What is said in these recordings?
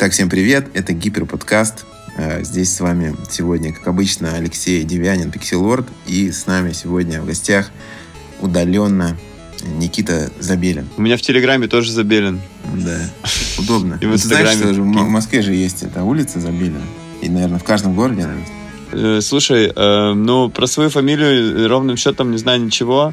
Так, всем привет, это Гиперподкаст. Э, здесь с вами сегодня, как обычно, Алексей Девянин, Пикселорд. И с нами сегодня в гостях удаленно Никита Забелин. У меня в Телеграме тоже Забелин. Да, удобно. И в Инстаграме. Знаешь, что в Москве же есть эта улица Забелина. И, наверное, в каждом городе, наверное. Э, слушай, э, ну, про свою фамилию ровным счетом не знаю ничего.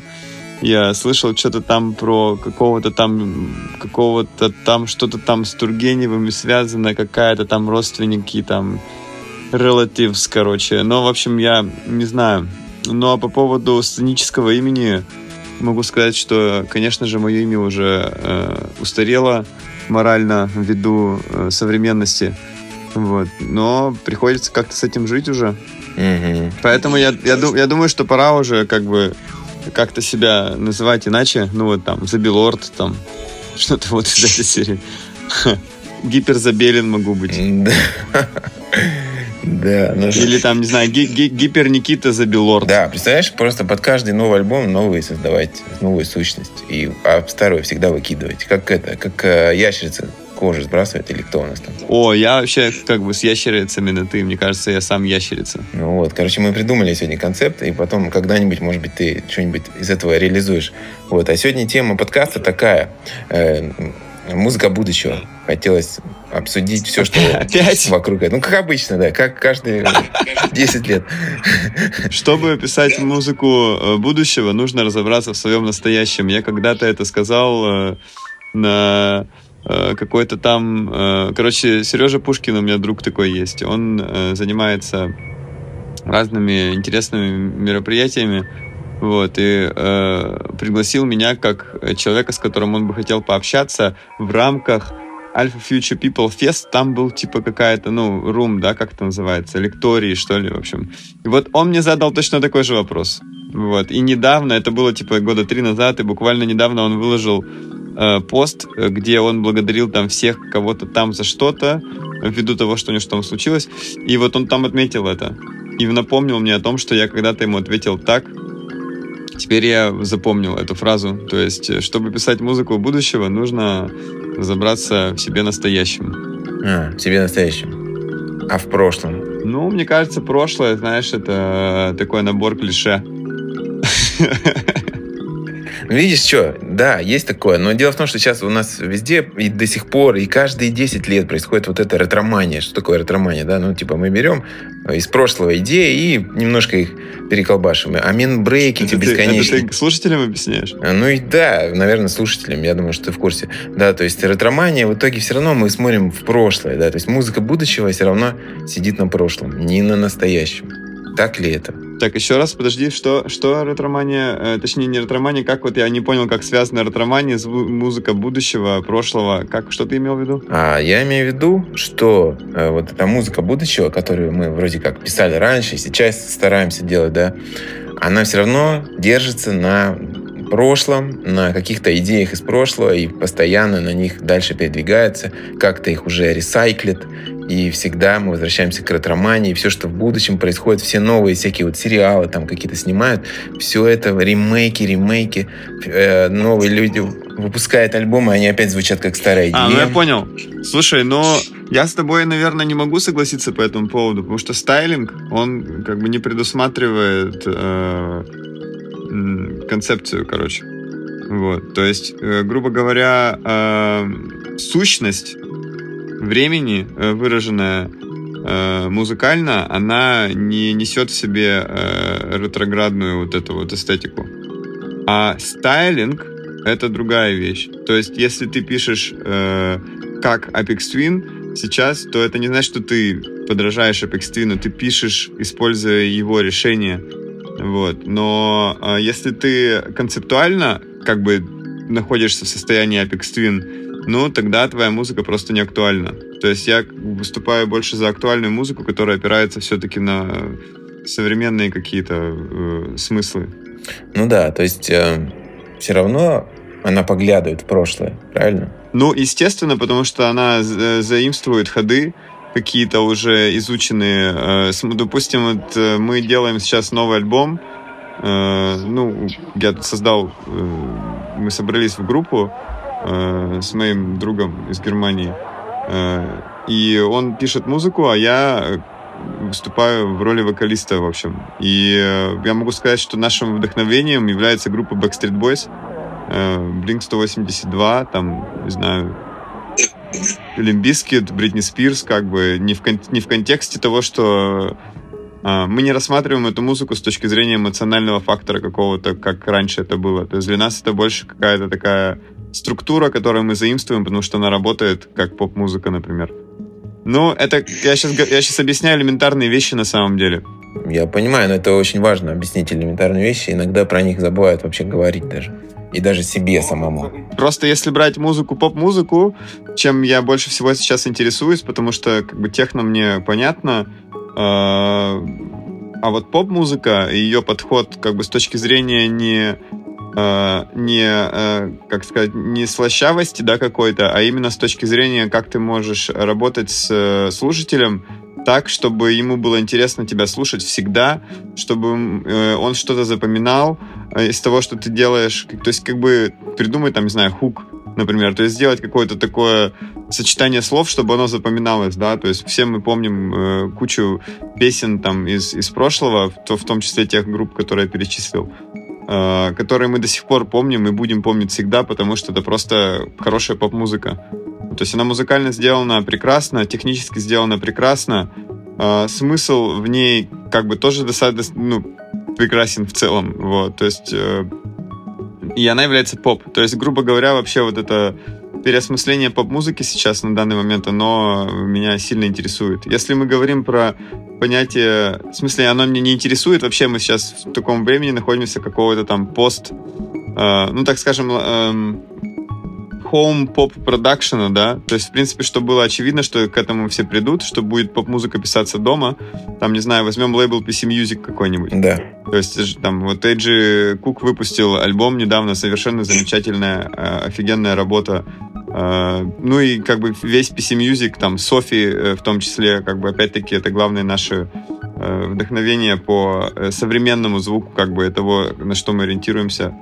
Я слышал что-то там про какого-то там, какого-то там, что-то там с Тургеневыми связано, какая-то там родственники, там, relatives, короче. Но, в общем, я не знаю. Ну, а по поводу сценического имени могу сказать, что, конечно же, мое имя уже э, устарело морально ввиду э, современности. Вот. Но приходится как-то с этим жить уже. Mm-hmm. Поэтому я, я, я думаю, что пора уже как бы как-то себя называть иначе. Ну вот там, Забилорд, там, что-то вот из этой серии. Гиперзабелин могу быть. Да. Ну, Или там, не знаю, ги- ги- гипер Никита Забилорд. Да, представляешь, просто под каждый новый альбом новые создавать, новую сущность. И а старую всегда выкидывать. Как это, как э, ящерица кожу сбрасывает или кто у нас там? О, я вообще как бы с ящерицами на ты. Мне кажется, я сам ящерица. Ну вот, короче, мы придумали сегодня концепт, и потом когда-нибудь, может быть, ты что-нибудь из этого реализуешь. Вот, а сегодня тема подкаста такая. Э, музыка будущего. Хотелось обсудить все, что Опять? вокруг. Ну, как обычно, да, как каждые 10 лет. Чтобы писать музыку э, будущего, нужно разобраться в своем настоящем. Я когда-то это сказал э, на какой-то там... Э, короче, Сережа Пушкин у меня друг такой есть. Он э, занимается разными интересными мероприятиями. Вот, и э, пригласил меня как человека, с которым он бы хотел пообщаться в рамках Alpha Future People Fest. Там был типа какая-то, ну, room, да, как это называется, лектории, что ли, в общем. И вот он мне задал точно такой же вопрос. Вот, и недавно, это было типа года три назад, и буквально недавно он выложил э, пост, где он благодарил там всех кого-то там за что-то, ввиду того, что у него что там случилось. И вот он там отметил это. И напомнил мне о том, что я когда-то ему ответил так. Теперь я запомнил эту фразу. То есть, чтобы писать музыку будущего, нужно разобраться в себе настоящем. А, в себе настоящем. А в прошлом? Ну, мне кажется, прошлое, знаешь, это такой набор клише. Видишь, что, да, есть такое, но дело в том, что сейчас у нас везде и до сих пор, и каждые 10 лет происходит вот эта ретромания. Что такое ретромания, да? Ну, типа, мы берем из прошлого идеи и немножко их переколбашим. А минбрейки эти бесконечные. Это ты слушателям объясняешь? А, ну и да, наверное, слушателям. Я думаю, что ты в курсе. Да, то есть ретромания, в итоге все равно мы смотрим в прошлое, да. То есть музыка будущего все равно сидит на прошлом, не на настоящем. Так ли это? Так, еще раз, подожди, что, что ретромания, э, точнее, не ретромания, как вот я не понял, как связана ретромания с музыка будущего, прошлого, как, что ты имел в виду? А, я имею в виду, что э, вот эта музыка будущего, которую мы вроде как писали раньше, сейчас стараемся делать, да, она все равно держится на прошлом, на каких-то идеях из прошлого и постоянно на них дальше передвигается, как-то их уже ресайклит, и всегда мы возвращаемся к ретромании, и все, что в будущем происходит, все новые всякие вот сериалы там какие-то снимают, все это ремейки, ремейки, э, новые люди выпускают альбомы, они опять звучат как старые А, ну я понял. Слушай, но я с тобой, наверное, не могу согласиться по этому поводу, потому что стайлинг, он как бы не предусматривает э, концепцию, короче. Вот, то есть, э, грубо говоря, э, сущность времени, э, выраженная музыкально, она не несет в себе ретроградную вот эту вот эстетику. А стайлинг — это другая вещь. То есть, если ты пишешь как Apex Twin сейчас, то это не значит, что ты подражаешь Apex Twin, ты пишешь, используя его решение. Вот. Но э, если ты концептуально как бы находишься в состоянии Apex Twin, ну, тогда твоя музыка просто не актуальна. То есть я выступаю больше за актуальную музыку, которая опирается все-таки на современные какие-то э, смыслы. Ну да, то есть э, все равно она поглядывает в прошлое, правильно? Ну, естественно, потому что она э, заимствует ходы, какие-то уже изученные. Э, допустим, вот э, мы делаем сейчас новый альбом. Ну, я создал, мы собрались в группу, э, с моим другом из Германии. Э, и он пишет музыку, а я выступаю в роли вокалиста, в общем. И я могу сказать, что нашим вдохновением является группа Backstreet Boys, Blink 182, там, не знаю, Limp Bizkit, Бритни Спирс, как бы не в, кон- не в контексте того, что а, мы не рассматриваем эту музыку с точки зрения эмоционального фактора какого-то, как раньше это было. То есть для нас это больше какая-то такая структура, которую мы заимствуем, потому что она работает как поп-музыка, например. Ну, это я сейчас, я сейчас объясняю элементарные вещи на самом деле. Я понимаю, но это очень важно, объяснить элементарные вещи. Иногда про них забывают вообще говорить даже. И даже себе самому. Просто если брать музыку, поп-музыку, чем я больше всего сейчас интересуюсь, потому что как бы техно мне понятно, а, а вот поп-музыка и ее подход как бы с точки зрения не а, не, а, как сказать, не слащавости, да, какой-то, а именно с точки зрения, как ты можешь работать с э, слушателем так, чтобы ему было интересно тебя слушать всегда, чтобы э, он что-то запоминал э, из того, что ты делаешь. То есть, как бы придумай, там, не знаю, хук, например. То есть сделать какое-то такое сочетание слов, чтобы оно запоминалось, да. То есть все мы помним э, кучу песен там из, из прошлого, в, в том числе тех групп, которые я перечислил, которые мы до сих пор помним и будем помнить всегда, потому что это просто хорошая поп-музыка. То есть она музыкально сделана прекрасно, технически сделана прекрасно. Э, смысл в ней как бы тоже достаточно ну, прекрасен в целом. Вот, то есть э, и она является поп. То есть, грубо говоря, вообще вот это переосмысление поп-музыки сейчас на данный момент, оно меня сильно интересует. Если мы говорим про понятие, в смысле, оно мне не интересует, вообще мы сейчас в таком времени находимся какого-то там пост, э, ну так скажем, э, home pop продакшена, да, то есть, в принципе, что было очевидно, что к этому все придут, что будет поп-музыка писаться дома, там, не знаю, возьмем лейбл PC Music какой-нибудь. Да. То есть, там, вот Эйджи Кук выпустил альбом недавно, совершенно замечательная, э, офигенная работа э, ну и как бы весь PC Music, там Софи э, в том числе, как бы опять-таки это главное наше вдохновение по современному звуку, как бы того, на что мы ориентируемся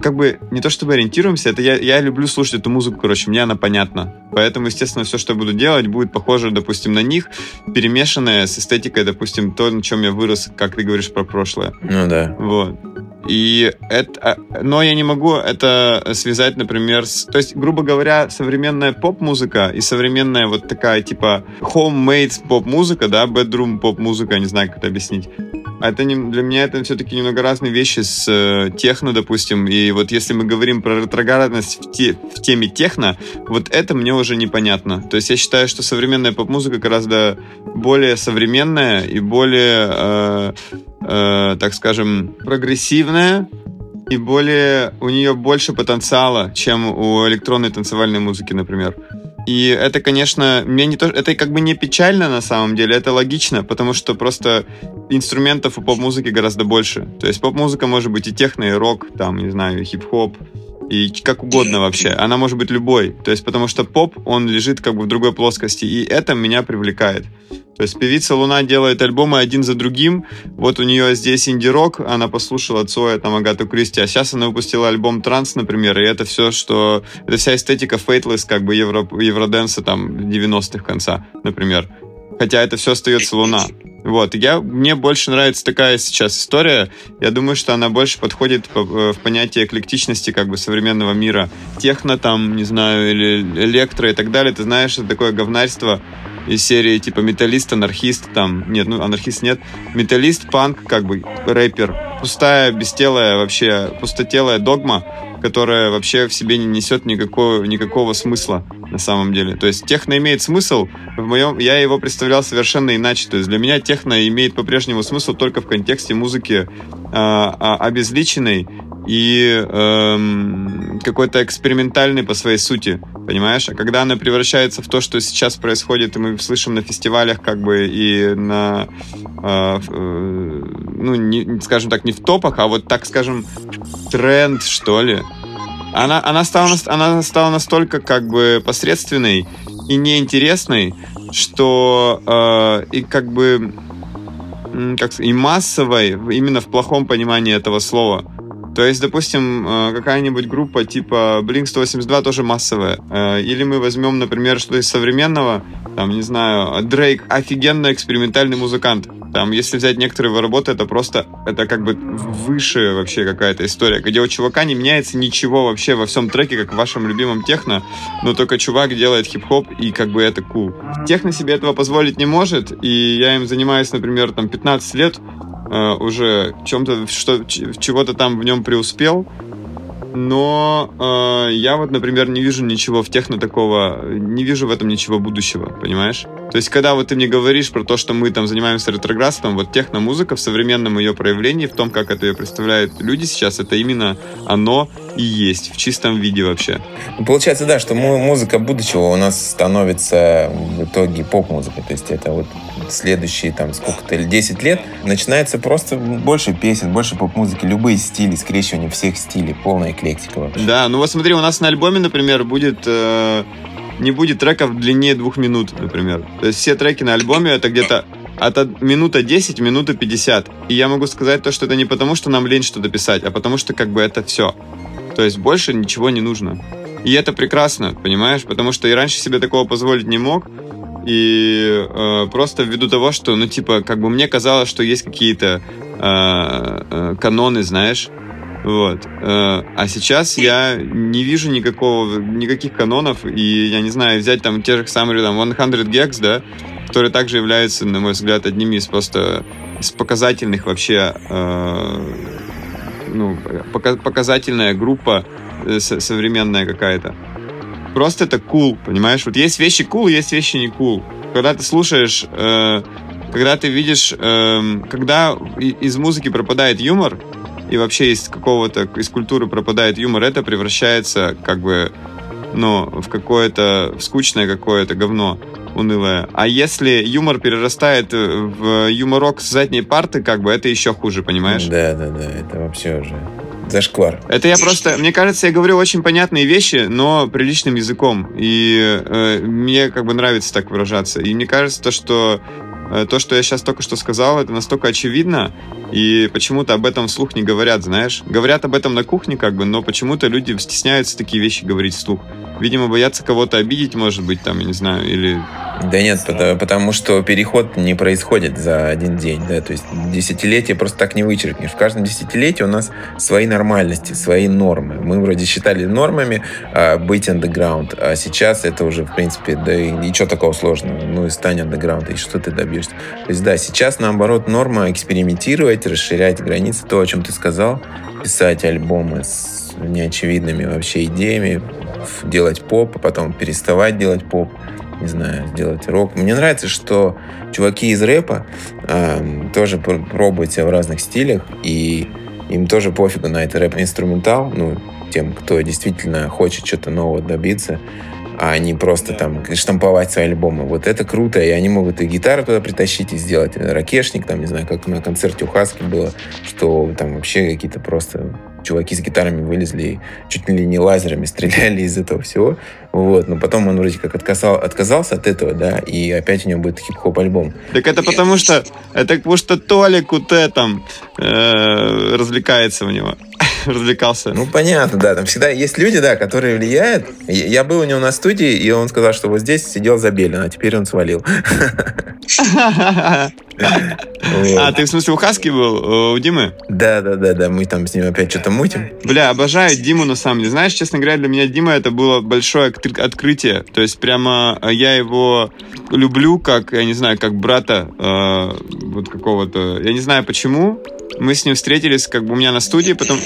как бы не то чтобы ориентируемся, это я, я люблю слушать эту музыку, короче, мне она понятна. Поэтому, естественно, все, что я буду делать, будет похоже, допустим, на них, перемешанное с эстетикой, допустим, то, на чем я вырос, как ты говоришь про прошлое. Ну да. Вот. И это, а, но я не могу это связать, например, с... То есть, грубо говоря, современная поп-музыка и современная вот такая, типа, homemade поп-музыка, да, bedroom поп-музыка, не знаю, как это объяснить. А это не, для меня это все-таки немного разные вещи с э, техно, допустим. И вот если мы говорим про ретроградность в, те, в теме техно, вот это мне уже непонятно. То есть я считаю, что современная поп-музыка гораздо более современная и более, э, э, так скажем, прогрессивная и более у нее больше потенциала, чем у электронной танцевальной музыки, например. И это, конечно, мне не то, это как бы не печально на самом деле, это логично, потому что просто инструментов у поп-музыки гораздо больше. То есть поп-музыка может быть и техно, и рок, там, не знаю, хип-хоп, и как угодно вообще. Она может быть любой. То есть потому что поп, он лежит как бы в другой плоскости, и это меня привлекает. То есть певица Луна делает альбомы один за другим. Вот у нее здесь инди-рок, она послушала Цоя, там, Агату Кристи, а сейчас она выпустила альбом Транс, например, и это все, что... Это вся эстетика Fateless, как бы евро, евроденса там 90-х конца, например. Хотя это все остается Луна. Вот, я, мне больше нравится такая сейчас история. Я думаю, что она больше подходит по, э, в понятие эклектичности как бы современного мира. Техно там, не знаю, или электро и так далее. Ты знаешь, это такое говнарство из серии типа металлист, анархист, там, нет, ну, анархист нет, металлист, панк, как бы, рэпер, пустая, бестелая вообще, пустотелая догма, которая вообще в себе не несет никакого, никакого смысла на самом деле. То есть техно имеет смысл, в моем, я его представлял совершенно иначе. То есть для меня техно имеет по-прежнему смысл только в контексте музыки э, обезличенной и эм, какой-то экспериментальный по своей сути, понимаешь? А когда она превращается в то, что сейчас происходит, и мы слышим на фестивалях, как бы и на, э, э, ну, не, скажем так, не в топах, а вот так, скажем, тренд, что ли. Она, она, стала, она стала настолько как бы посредственной и неинтересной, что э, и как бы как и массовой, именно в плохом понимании этого слова. То есть, допустим, э, какая-нибудь группа типа Blink-182 тоже массовая. Э, или мы возьмем, например, что-то из современного, там, не знаю, Дрейк офигенно экспериментальный музыкант. Там, если взять некоторые его работы, это просто, это как бы выше вообще какая-то история, где у чувака не меняется ничего вообще во всем треке, как в вашем любимом техно, но только чувак делает хип-хоп, и как бы это кул. Cool. Техно себе этого позволить не может, и я им занимаюсь, например, там 15 лет, э, уже чем-то, что, чего-то там в нем преуспел, но э, я вот, например, не вижу ничего в техно такого, не вижу в этом ничего будущего, понимаешь? То есть, когда вот ты мне говоришь про то, что мы там занимаемся ретроградством, вот техно-музыка в современном ее проявлении, в том, как это ее представляют люди сейчас, это именно оно и есть в чистом виде вообще. Получается, да, что музыка будущего у нас становится в итоге поп-музыкой. То есть это вот следующие там сколько-то, или 10 лет начинается просто больше песен, больше поп-музыки, любые стили, скрещивание всех стилей, полная эклектика вообще. Да, ну вот смотри, у нас на альбоме, например, будет... Э не будет треков длиннее двух минут, например. То есть все треки на альбоме это где-то от минута 10, минута 50. И я могу сказать то, что это не потому, что нам лень что-то писать, а потому что как бы это все. То есть больше ничего не нужно. И это прекрасно, понимаешь? Потому что и раньше себе такого позволить не мог. И э, просто ввиду того, что, ну, типа, как бы мне казалось, что есть какие-то э, э, каноны, знаешь, вот. Э, а сейчас я не вижу никакого, никаких канонов, и я не знаю, взять там те же самые там 100 Gex, да, которые также являются, на мой взгляд, одними из просто из показательных вообще, э, ну, показательная группа э, современная какая-то. Просто это cool, понимаешь? Вот есть вещи cool, есть вещи не cool. Когда ты слушаешь, э, когда ты видишь, э, когда из музыки пропадает юмор, и вообще из какого-то, из культуры пропадает юмор, это превращается как бы, ну, в какое-то, в скучное какое-то говно унылое. А если юмор перерастает в юморок с задней парты, как бы это еще хуже, понимаешь? Да, да, да, это вообще уже зашквар. Это я просто, мне кажется, я говорю очень понятные вещи, но приличным языком. И э, мне как бы нравится так выражаться. И мне кажется, то, что то, что я сейчас только что сказал, это настолько очевидно, и почему-то об этом вслух не говорят, знаешь. Говорят об этом на кухне как бы, но почему-то люди стесняются такие вещи говорить вслух. Видимо, боятся кого-то обидеть, может быть, там, я не знаю, или да нет, потому, потому что переход не происходит за один день, да, то есть десятилетие просто так не вычеркнешь. В каждом десятилетии у нас свои нормальности, свои нормы. Мы вроде считали нормами а, быть underground, а сейчас это уже, в принципе, да и ничего такого сложного. Ну и стань underground, и что ты добьешься. То есть да, сейчас наоборот норма экспериментировать, расширять границы, то, о чем ты сказал, писать альбомы с неочевидными вообще идеями, делать поп, а потом переставать делать поп не знаю, сделать рок. Мне нравится, что чуваки из рэпа э, тоже пробуют себя в разных стилях, и им тоже пофигу на это рэп-инструментал, ну, тем, кто действительно хочет что-то нового добиться, а не просто там штамповать свои альбомы. Вот это круто, и они могут и гитару туда притащить, и сделать ракешник, там, не знаю, как на концерте у Хаски было, что там вообще какие-то просто чуваки с гитарами вылезли и чуть ли не лазерами стреляли из этого всего. Вот. Но потом он вроде как отказал, отказался от этого, да, и опять у него будет хип-хоп альбом. Так это потому что, это потому что Толик Уте там э, развлекается у него развлекался. Ну, понятно, да. Там всегда есть люди, да, которые влияют. Я был у него на студии, и он сказал, что вот здесь сидел Забелин, а теперь он свалил. А, ты в смысле у Хаски был? У Димы? Да, да, да, да. Мы там с ним опять что-то мутим. Бля, обожаю Диму на самом деле. Знаешь, честно говоря, для меня Дима это было большое открытие. То есть прямо э, я его люблю как, я не знаю, как брата э, вот какого-то. Я не знаю почему. Мы с ним встретились как бы у меня на студии, потом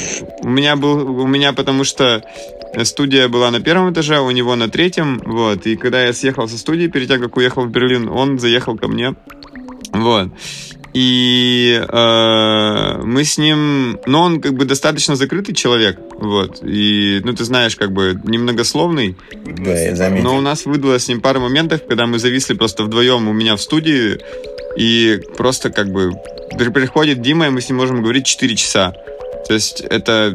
у меня был у меня потому что студия была на первом этаже, у него на третьем, вот. И когда я съехал со студии перед тем, как уехал в Берлин, он заехал ко мне вот. И э, мы с ним, ну, он как бы достаточно закрытый человек, вот. И, ну, ты знаешь, как бы немногословный. Да, я заметил. Но у нас выдалось с ним пара моментов, когда мы зависли просто вдвоем у меня в студии, и просто как бы приходит Дима, и мы с ним можем говорить 4 часа. То есть это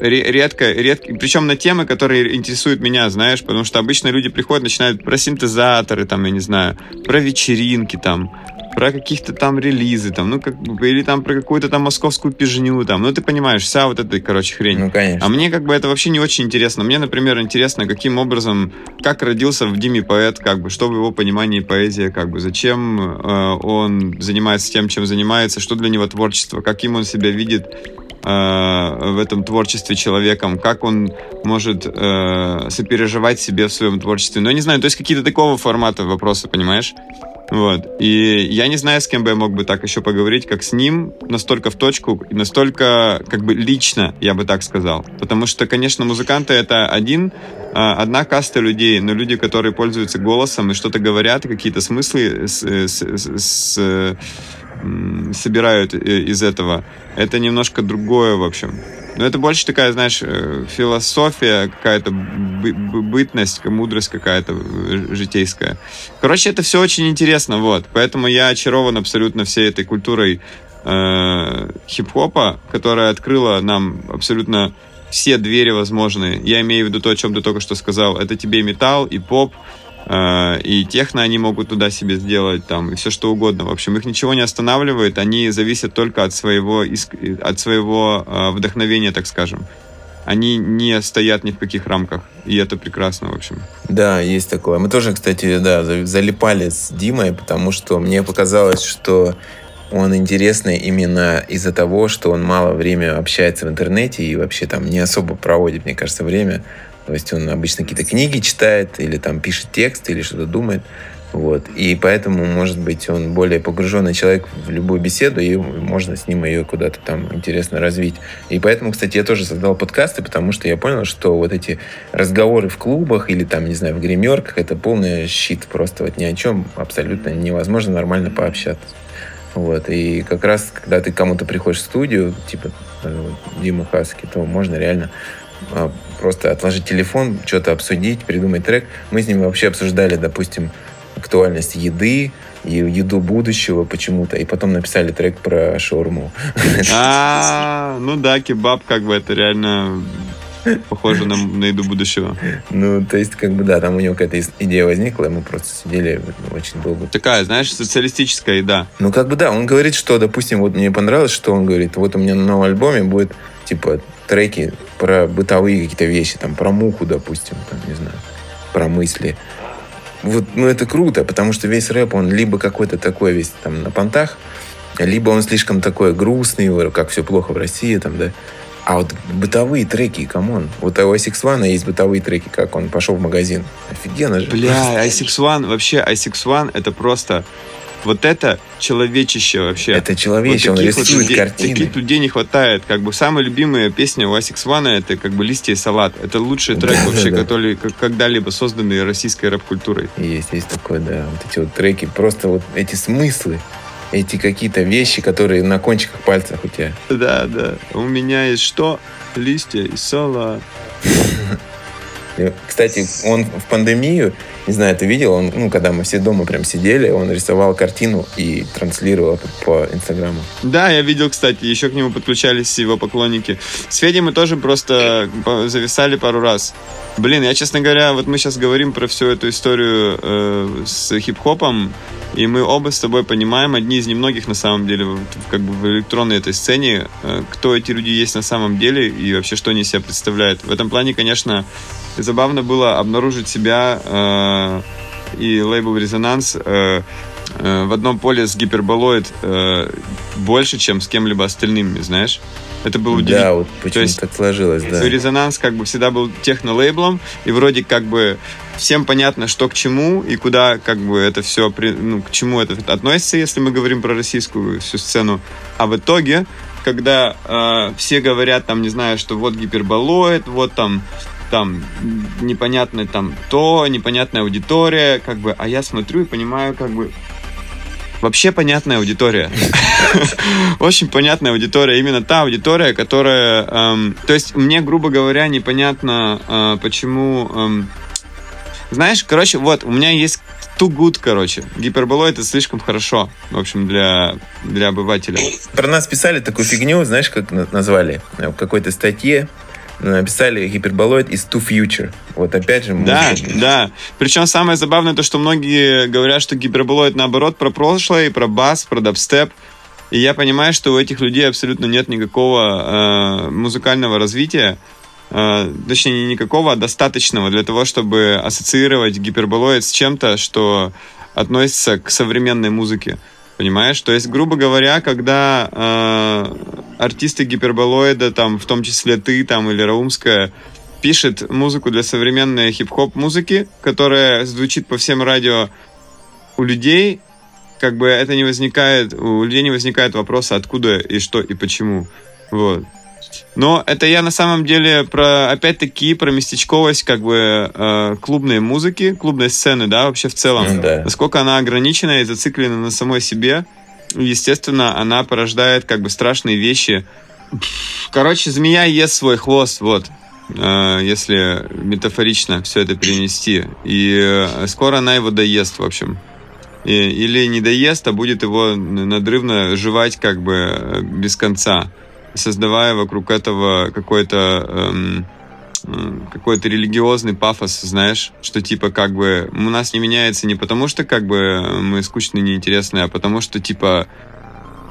редко, редко, причем на темы, которые интересуют меня, знаешь, потому что обычно люди приходят, начинают про синтезаторы, там, я не знаю, про вечеринки, там, про каких-то там релизы, там, ну, как бы, или там про какую-то там московскую пижню, там, ну, ты понимаешь, вся вот эта, короче, хрень. Ну, конечно. А мне, как бы, это вообще не очень интересно. Мне, например, интересно, каким образом, как родился в Диме поэт, как бы, что в его понимании поэзия, как бы, зачем э, он занимается тем, чем занимается, что для него творчество, каким он себя видит э, в этом творчестве человеком, как он может э, сопереживать себе в своем творчестве. Ну, я не знаю, то есть какие-то такого формата вопросы, понимаешь? Вот. И я не знаю, с кем бы я мог бы так еще поговорить, как с ним, настолько в точку и настолько как бы лично, я бы так сказал. Потому что, конечно, музыканты — это один, а, одна каста людей, но люди, которые пользуются голосом и что-то говорят, какие-то смыслы с, с, с, собирают э, из этого, это немножко другое, в общем. Но это больше такая, знаешь, э, философия, какая-то бытность, мудрость какая-то э, житейская. Короче, это все очень интересно, вот. Поэтому я очарован абсолютно всей этой культурой э, хип-хопа, которая открыла нам абсолютно все двери возможные. Я имею в виду то, о чем ты только что сказал. Это тебе металл и поп, и техно они могут туда себе сделать, там, и все что угодно. В общем, их ничего не останавливает, они зависят только от своего, от своего э, вдохновения, так скажем. Они не стоят ни в каких рамках, и это прекрасно, в общем. Да, есть такое. Мы тоже, кстати, да, залипали с Димой, потому что мне показалось, что он интересный именно из-за того, что он мало времени общается в интернете и вообще там не особо проводит, мне кажется, время то есть он обычно какие-то книги читает или там пишет текст или что-то думает. Вот. И поэтому, может быть, он более погруженный человек в любую беседу, и можно с ним ее куда-то там интересно развить. И поэтому, кстати, я тоже создал подкасты, потому что я понял, что вот эти разговоры в клубах или там, не знаю, в гримерках, это полный щит. Просто вот ни о чем абсолютно невозможно нормально пообщаться. Вот. И как раз, когда ты кому-то приходишь в студию, типа э, Дима Хаски, то можно реально а, просто отложить телефон, что-то обсудить, придумать трек. Мы с ним вообще обсуждали, допустим, актуальность еды, и еду будущего почему-то, и потом написали трек про шаурму. А, ну да, кебаб как бы это реально похоже на, на еду будущего. Ну, то есть, как бы, да, там у него какая-то идея возникла, и мы просто сидели очень долго. Такая, знаешь, социалистическая еда. Ну, как бы, да, он говорит, что, допустим, вот мне понравилось, что он говорит, вот у меня на новом альбоме будет, типа, треки про бытовые какие-то вещи, там, про муху, допустим, там, не знаю, про мысли. Вот, ну, это круто, потому что весь рэп, он либо какой-то такой весь там на понтах, либо он слишком такой грустный, как все плохо в России, там, да. А вот бытовые треки, come on. Вот у Isix One есть бытовые треки, как он пошел в магазин. Офигенно же. Бля, Isix One, вообще Isix One это просто вот это человечище вообще. Это человечище, вот он рисует вот людей, картины. Таких людей не хватает. Как бы самая любимая песня у Асикс Вана это как бы «Листья и салат». Это лучший трек да, вообще, да, да. который когда-либо созданный российской рэп-культурой. Есть, есть такое, да. Вот эти вот треки, просто вот эти смыслы эти какие-то вещи, которые на кончиках пальцев у тебя. Да, да. У меня есть что? Листья и салат. Кстати, он в пандемию, не знаю, ты видел, он, ну, когда мы все дома прям сидели, он рисовал картину и транслировал по Инстаграму. Да, я видел, кстати, еще к нему подключались его поклонники. С Федей мы тоже просто зависали пару раз. Блин, я, честно говоря, вот мы сейчас говорим про всю эту историю э, с хип-хопом, и мы оба с тобой понимаем, одни из немногих на самом деле, как бы в электронной этой сцене, э, кто эти люди есть на самом деле и вообще что они себя представляют. В этом плане, конечно, забавно было обнаружить себя э, и лейбл «Резонанс» э, э, в одном поле с гиперболоид э, больше, чем с кем-либо остальными, знаешь? Это было удивительно. Да, вот почему так сложилось, да. Резонанс как бы всегда был техно-лейблом, и вроде как бы всем понятно, что к чему и куда как бы это все, ну, к чему это относится, если мы говорим про российскую всю сцену. А в итоге, когда э, все говорят, там, не знаю, что вот гиперболоид, вот там там непонятное там то, непонятная аудитория, как бы, а я смотрю и понимаю, как бы, вообще понятная аудитория. Очень понятная аудитория. Именно та аудитория, которая... Эм, то есть мне, грубо говоря, непонятно, э, почему... Эм, знаешь, короче, вот, у меня есть too good, короче. Гиперболоид это слишком хорошо, в общем, для, для обывателя. Про нас писали такую фигню, знаешь, как назвали? В какой-то статье написали гиперболоид из Too Future. Вот опять же... Да, музыка. да. Причем самое забавное то, что многие говорят, что гиперболоид наоборот про прошлое, про бас, про дабстеп. И я понимаю, что у этих людей абсолютно нет никакого э, музыкального развития. Э, точнее, не никакого, а достаточного для того, чтобы ассоциировать гиперболоид с чем-то, что относится к современной музыке. Понимаешь? То есть, грубо говоря, когда э, артисты гиперболоида, там, в том числе ты там или Раумская, пишет музыку для современной хип-хоп музыки, которая звучит по всем радио у людей, как бы это не возникает, у людей не возникает вопроса, откуда и что и почему. Вот. Но это я на самом деле про, опять-таки, про местечковость как бы э, клубной музыки, клубной сцены, да, вообще в целом. Ну да. Насколько она ограничена и зациклена на самой себе. Естественно, она порождает как бы страшные вещи. Короче, змея ест свой хвост, вот. Э, если метафорично все это перенести. И э, скоро она его доест, в общем. И, или не доест, а будет его надрывно жевать как бы э, без конца создавая вокруг этого какой-то эм, какой-то религиозный пафос, знаешь, что типа как бы у нас не меняется не потому, что как бы мы скучные, неинтересные, а потому что типа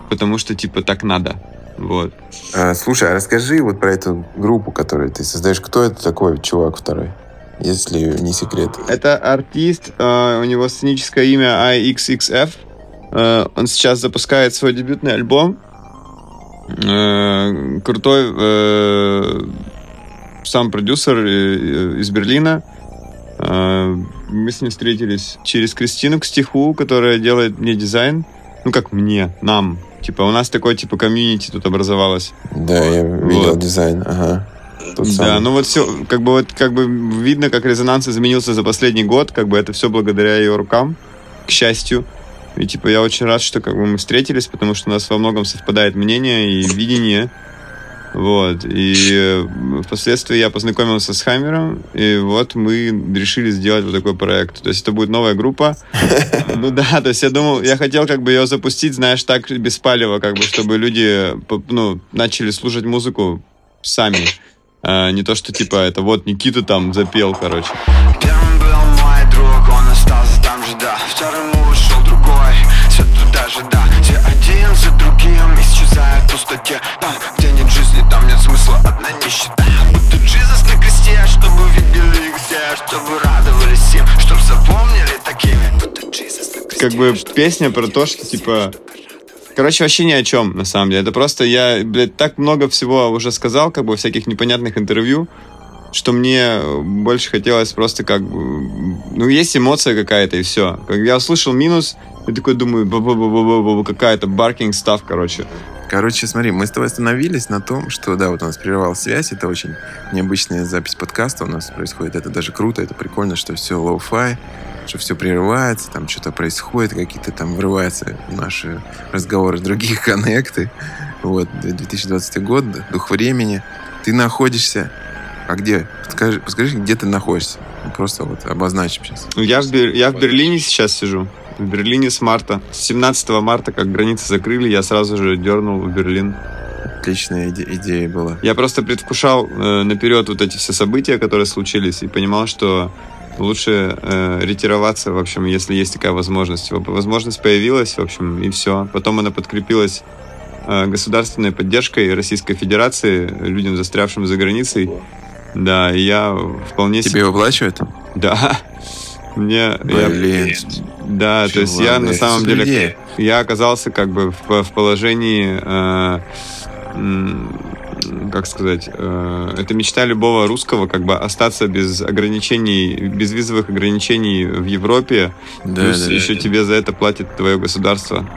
потому что типа так надо. Вот. А, слушай, а расскажи вот про эту группу, которую ты создаешь. Кто это такой чувак второй? Если не секрет. Это артист, э, у него сценическое имя IXXF. Э, он сейчас запускает свой дебютный альбом. Э, крутой э, сам продюсер э, из Берлина. Мы с ним встретились через Кристину к стиху, которая делает мне дизайн. Ну, как мне, нам. Типа, у нас такой, типа, комьюнити тут образовалось. Да, я видел вот. дизайн, ага. Тот да, самый. ну вот все, как бы вот, как бы видно, как резонанс изменился за последний год, как бы это все благодаря ее рукам, к счастью. И типа я очень рад, что как бы мы встретились, потому что у нас во многом совпадает мнение и видение. Вот. И э, впоследствии я познакомился с Хаммером, и вот мы решили сделать вот такой проект. То есть это будет новая группа. Ну да, то есть я думал, я хотел как бы ее запустить, знаешь, так без палева, как бы, чтобы люди ну, начали слушать музыку сами. А, не то, что типа это вот Никита там запел, короче. Первым был мой друг, он остался там же, да. Вторым пустоте Там, где нет жизни, там нет смысла, одна нищета. Будто Джизус на кресте, чтобы видели их все Чтобы радовались им, чтобы запомнили такими. Будто Джизус на кресте Как бы песня про то, что типа Короче, вообще ни о чем, на самом деле. Это просто я, блядь, так много всего уже сказал, как бы всяких непонятных интервью, что мне больше хотелось просто как бы... Ну, есть эмоция какая-то, и все. Как я услышал минус, я такой думаю, какая-то fucking stuff, короче. Короче, смотри, мы с тобой остановились на том, что, да, вот у нас прервалась связь, это очень необычная запись подкаста у нас происходит, это даже круто, это прикольно, что все lo-fi, что все прерывается, там что-то происходит, какие-то там врываются наши разговоры, другие коннекты. Вот, 2020 год, дух времени. Ты находишься... А где? Подскажи, подскажи где ты находишься? Просто вот обозначим сейчас. Ну, я в, Бер... я в Берлине сейчас сижу в Берлине с марта. С 17 марта, как границы закрыли, я сразу же дернул в Берлин. Отличная иде- идея была. Я просто предвкушал э, наперед вот эти все события, которые случились, и понимал, что лучше э, ретироваться, в общем, если есть такая возможность. Возможность появилась, в общем, и все. Потом она подкрепилась э, государственной поддержкой Российской Федерации людям, застрявшим за границей. Да, я вполне... Тебе себе... выплачивают? Да. Мне, Блин. Я, да, Чего, то есть я на самом деле, я оказался как бы в, в положении, э, как сказать, э, это мечта любого русского, как бы остаться без ограничений, без визовых ограничений в Европе, да, плюс да, еще да. тебе за это платит твое государство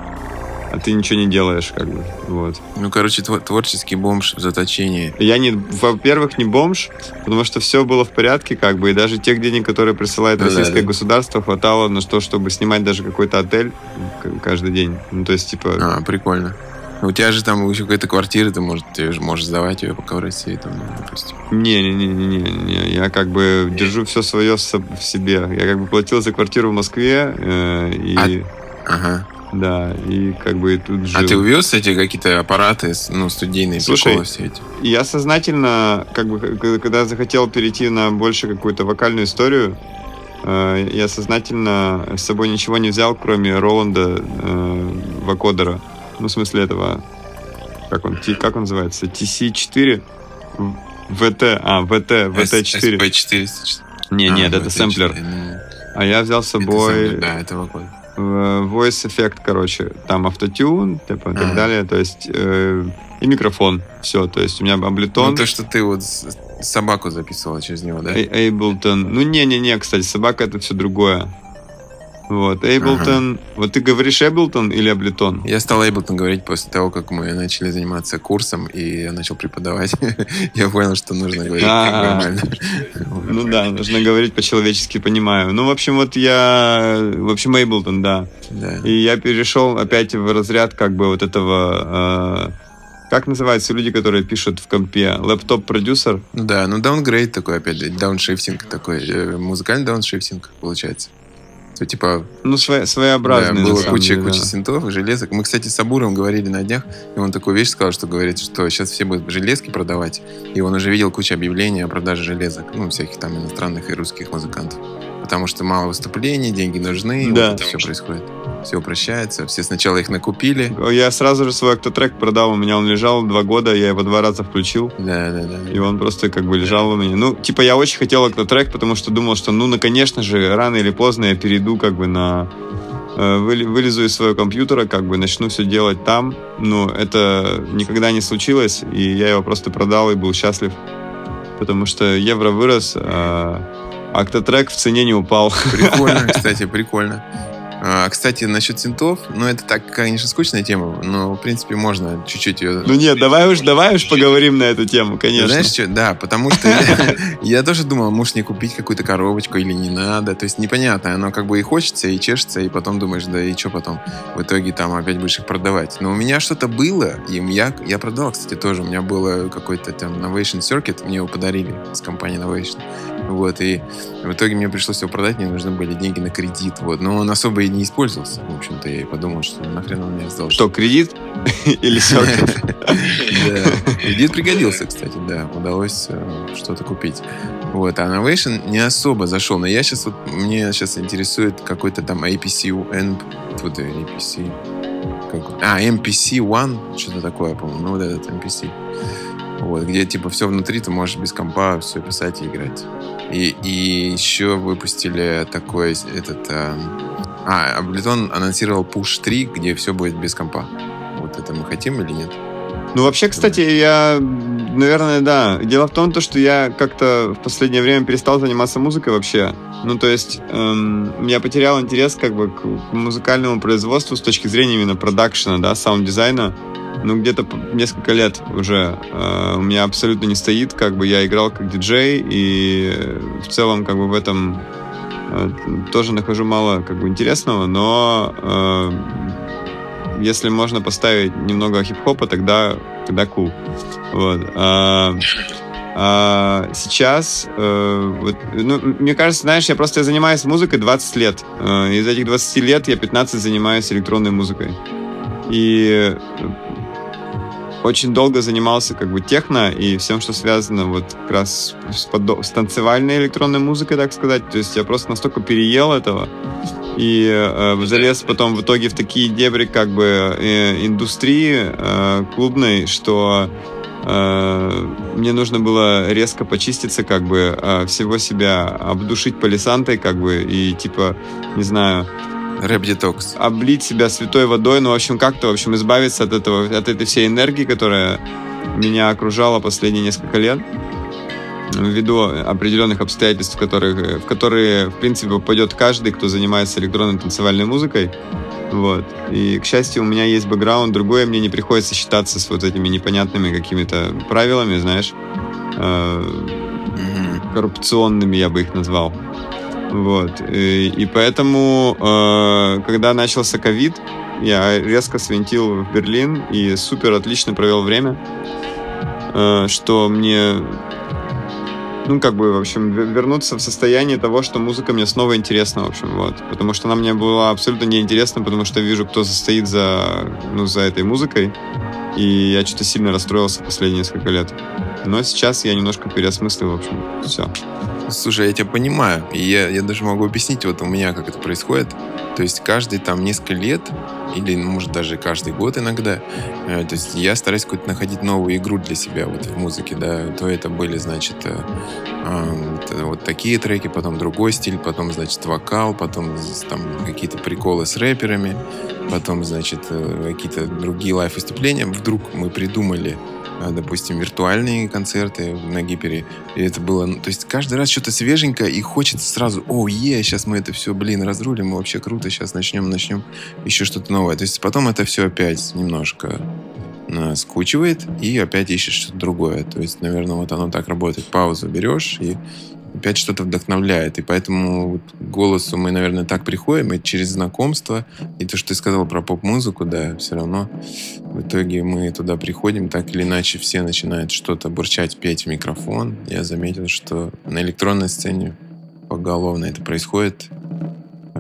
а ты ничего не делаешь, как бы, вот. Ну, короче, твор- творческий бомж в заточении. Я не, во-первых, не бомж, потому что все было в порядке, как бы, и даже тех денег, которые присылает ну, российское да, да. государство, хватало на то, чтобы снимать даже какой-то отель каждый день. Ну, то есть, типа... А, прикольно. У тебя же там еще какая-то квартира, ты, может, ты же можешь сдавать ее пока в России, там, ну, допустим. Не-не-не-не-не, я как бы держу все свое в себе. Я как бы платил за квартиру в Москве, э, и... А... Ага. Да, и как бы и тут жил. А ты увез эти какие-то аппараты, ну, студийные Слушай, приколы все эти? Я сознательно, как бы, когда захотел перейти на больше какую-то вокальную историю, э, я сознательно с собой ничего не взял, кроме Роланда э, вокодера. Ну, в смысле этого, как он, как он называется? TC4? ВТ, а, ВТ, ВТ4. SP4. Не, А, нет, это VT4, сэмплер. А я взял с это собой сэмплер, Да, это вокал. Э, voice эффект, короче, там автотюн, типа, и так далее, то есть э, и микрофон, все, то есть у меня облитон, Ну, то, что ты вот собаку записывала через него, да? Эйблтон. Ну, не-не-не, кстати, собака это все другое. Вот, Эйблтон. Вот ты говоришь Эйблтон или Аблетон? Я стал Эйблтон говорить после того, как мы начали заниматься курсом, и я начал преподавать. Я понял, что нужно говорить как А. нормально. Ну да, нужно говорить по-человечески, понимаю. Ну, в общем, вот я... В общем, Ableton, да. Да. И я перешел опять в разряд как бы вот этого... э, как называются люди, которые пишут в компе? Laptop-продюсер? Да, ну downgrade такой опять, дауншифтинг такой, э, музыкальный дауншифтинг получается. То, типа, Ну, своя- да, своеобразный, на было куча, деле, куча да. синтов, железок. Мы, кстати, с Абуром говорили на днях, и он такую вещь сказал, что говорит, что сейчас все будут железки продавать, и он уже видел кучу объявлений о продаже железок, ну, всяких там иностранных и русских музыкантов. Потому что мало выступлений, деньги нужны, Да. вот это все происходит. Все упрощается, все сначала их накупили. Я сразу же свой автотрек продал, у меня он лежал два года, я его два раза включил. Да, да, да. И он просто как бы лежал у меня. Ну, типа, я очень хотел этот трек, потому что думал, что, ну, ну, конечно же, рано или поздно я перейду как бы на... э, Вылезу из своего компьютера, как бы начну все делать там. Но это никогда не случилось, и я его просто продал и был счастлив. Потому что евро вырос, а Актотрек в цене не упал. Прикольно, кстати, прикольно. А, кстати, насчет синтов, ну, это так, конечно, скучная тема, но, в принципе, можно чуть-чуть ее... Ну нет, давай уж, давай уж поговорим на эту тему, конечно. Знаешь что? Да, потому что я, я тоже думал, может, не купить какую-то коробочку или не надо. То есть непонятно, оно как бы и хочется, и чешется, и потом думаешь, да и что потом? В итоге там опять будешь их продавать. Но у меня что-то было, и я, я продал, кстати, тоже. У меня было какой-то там Novation Circuit, мне его подарили с компании Novation. Вот, и в итоге мне пришлось его продать, мне нужны были деньги на кредит, вот. Но он особо и не использовался, в общем-то, я и подумал, что нахрен он мне сдал. Что, кредит или сервис? Да. Кредит пригодился, кстати, да. Удалось э, что-то купить. Вот. А Novation не особо зашел. Но я сейчас вот, мне сейчас интересует какой-то там APC, N, вот APC, а, MPC One, что-то такое, по-моему. Ну, вот этот MPC. Вот, где типа все внутри, ты можешь без компа все писать и играть. И, и еще выпустили такой этот... э, а, Ableton анонсировал Push 3, где все будет без компа. Вот это мы хотим или нет? Ну, вообще, кстати, я, наверное, да. Дело в том, то, что я как-то в последнее время перестал заниматься музыкой вообще. Ну, то есть, эм, я потерял интерес как бы к, к музыкальному производству с точки зрения именно продакшена, да, саунд-дизайна. Ну, где-то несколько лет уже э, у меня абсолютно не стоит, как бы я играл как диджей, и в целом, как бы в этом тоже нахожу мало как бы интересного, но э, если можно поставить немного хип-хопа, тогда, тогда cool. Вот. А, а сейчас, э, вот, ну, мне кажется, знаешь, я просто занимаюсь музыкой 20 лет. Э, из этих 20 лет я 15 занимаюсь электронной музыкой. И очень долго занимался как бы техно и всем, что связано вот как раз с, подо- с танцевальной электронной музыкой, так сказать. То есть я просто настолько переел этого и э, залез потом в итоге в такие дебри как бы э, индустрии э, клубной, что э, мне нужно было резко почиститься, как бы э, всего себя обдушить палисантой, как бы и типа не знаю Рэп-детокс. облить себя святой водой, ну, в общем, как-то, в общем, избавиться от этого, от этой всей энергии, которая меня окружала последние несколько лет, ввиду определенных обстоятельств, в, которых, в которые, в принципе, попадет каждый, кто занимается электронной танцевальной музыкой. Вот. И, к счастью, у меня есть бэкграунд другой, мне не приходится считаться с вот этими непонятными какими-то правилами, знаешь, э, коррупционными я бы их назвал. Вот. И, и поэтому, э, когда начался ковид, я резко свинтил в Берлин и супер отлично провел время, э, что мне ну, как бы, в общем, вернуться в состояние того, что музыка мне снова интересна, в общем, вот. Потому что она мне была абсолютно неинтересна, потому что я вижу, кто стоит за, ну, за этой музыкой. И я что-то сильно расстроился последние несколько лет. Но сейчас я немножко переосмыслил, в общем, все. Слушай, я тебя понимаю. И я, я даже могу объяснить, вот у меня как это происходит. То есть каждый там несколько лет, или, может, даже каждый год иногда, э, то есть я стараюсь какую-то находить новую игру для себя вот в музыке, да. То это были, значит, э, э, вот такие треки, потом другой стиль, потом, значит, вокал, потом там какие-то приколы с рэперами, потом, значит, какие-то другие лайв-выступления. Вдруг мы придумали допустим, виртуальные концерты на Гипере. И это было... Ну, то есть каждый раз что-то свеженькое, и хочется сразу, о, е, сейчас мы это все, блин, разрулим, вообще круто, сейчас начнем, начнем еще что-то новое. То есть потом это все опять немножко а, скучивает, и опять ищешь что-то другое. То есть, наверное, вот оно так работает. Паузу берешь, и опять что-то вдохновляет. И поэтому вот к голосу мы, наверное, так приходим, и через знакомство, и то, что ты сказал про поп-музыку, да, все равно в итоге мы туда приходим, так или иначе все начинают что-то бурчать, петь в микрофон. Я заметил, что на электронной сцене поголовно это происходит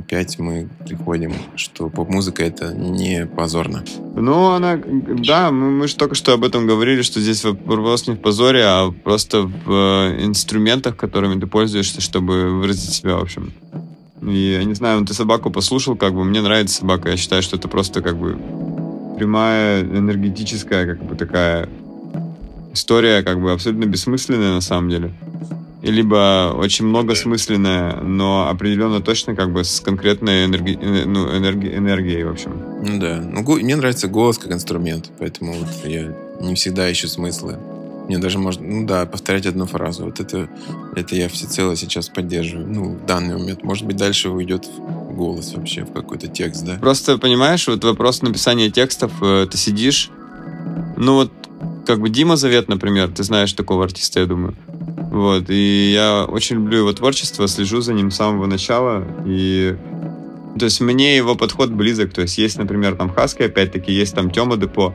опять мы приходим, что поп-музыка это не позорно. Ну, она, да, мы, мы же только что об этом говорили, что здесь вопрос не в позоре, а просто в э, инструментах, которыми ты пользуешься, чтобы выразить себя, в общем. И я не знаю, ты собаку послушал, как бы мне нравится собака, я считаю, что это просто как бы прямая энергетическая, как бы такая история, как бы абсолютно бессмысленная на самом деле либо очень многосмысленное, но определенно точно как бы с конкретной энерги... Э, ну, энерги... энергией, в общем. Ну да. Ну, мне нравится голос как инструмент, поэтому вот я не всегда ищу смыслы. Мне даже можно, ну да, повторять одну фразу. Вот это, это я всецело сейчас поддерживаю. Ну, в данный момент. Может быть, дальше уйдет в голос вообще, в какой-то текст, да? Просто, понимаешь, вот вопрос написания текстов, э, ты сидишь, ну вот, как бы Дима Завет, например, ты знаешь такого артиста, я думаю. Вот, и я очень люблю его творчество, слежу за ним с самого начала, и то есть мне его подход близок, то есть есть, например, там Хаски, опять-таки, есть там Тёма Депо,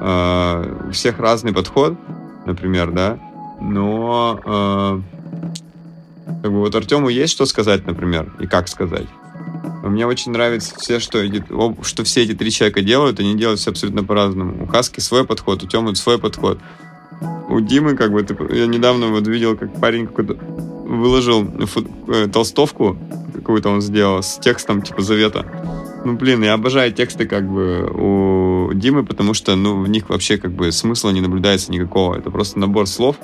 э, у всех разный подход, например, да, но э, как бы вот Артему есть что сказать, например, и как сказать. Мне очень нравится все, что, что все эти три человека делают, они делают все абсолютно по-разному. У Хаски свой подход, у Тёмы свой подход у Димы, как бы, ты, я недавно вот видел, как парень какой-то выложил фут, э, толстовку, какую-то он сделал, с текстом, типа, завета. Ну, блин, я обожаю тексты, как бы, у Димы, потому что, ну, в них вообще, как бы, смысла не наблюдается никакого. Это просто набор слов,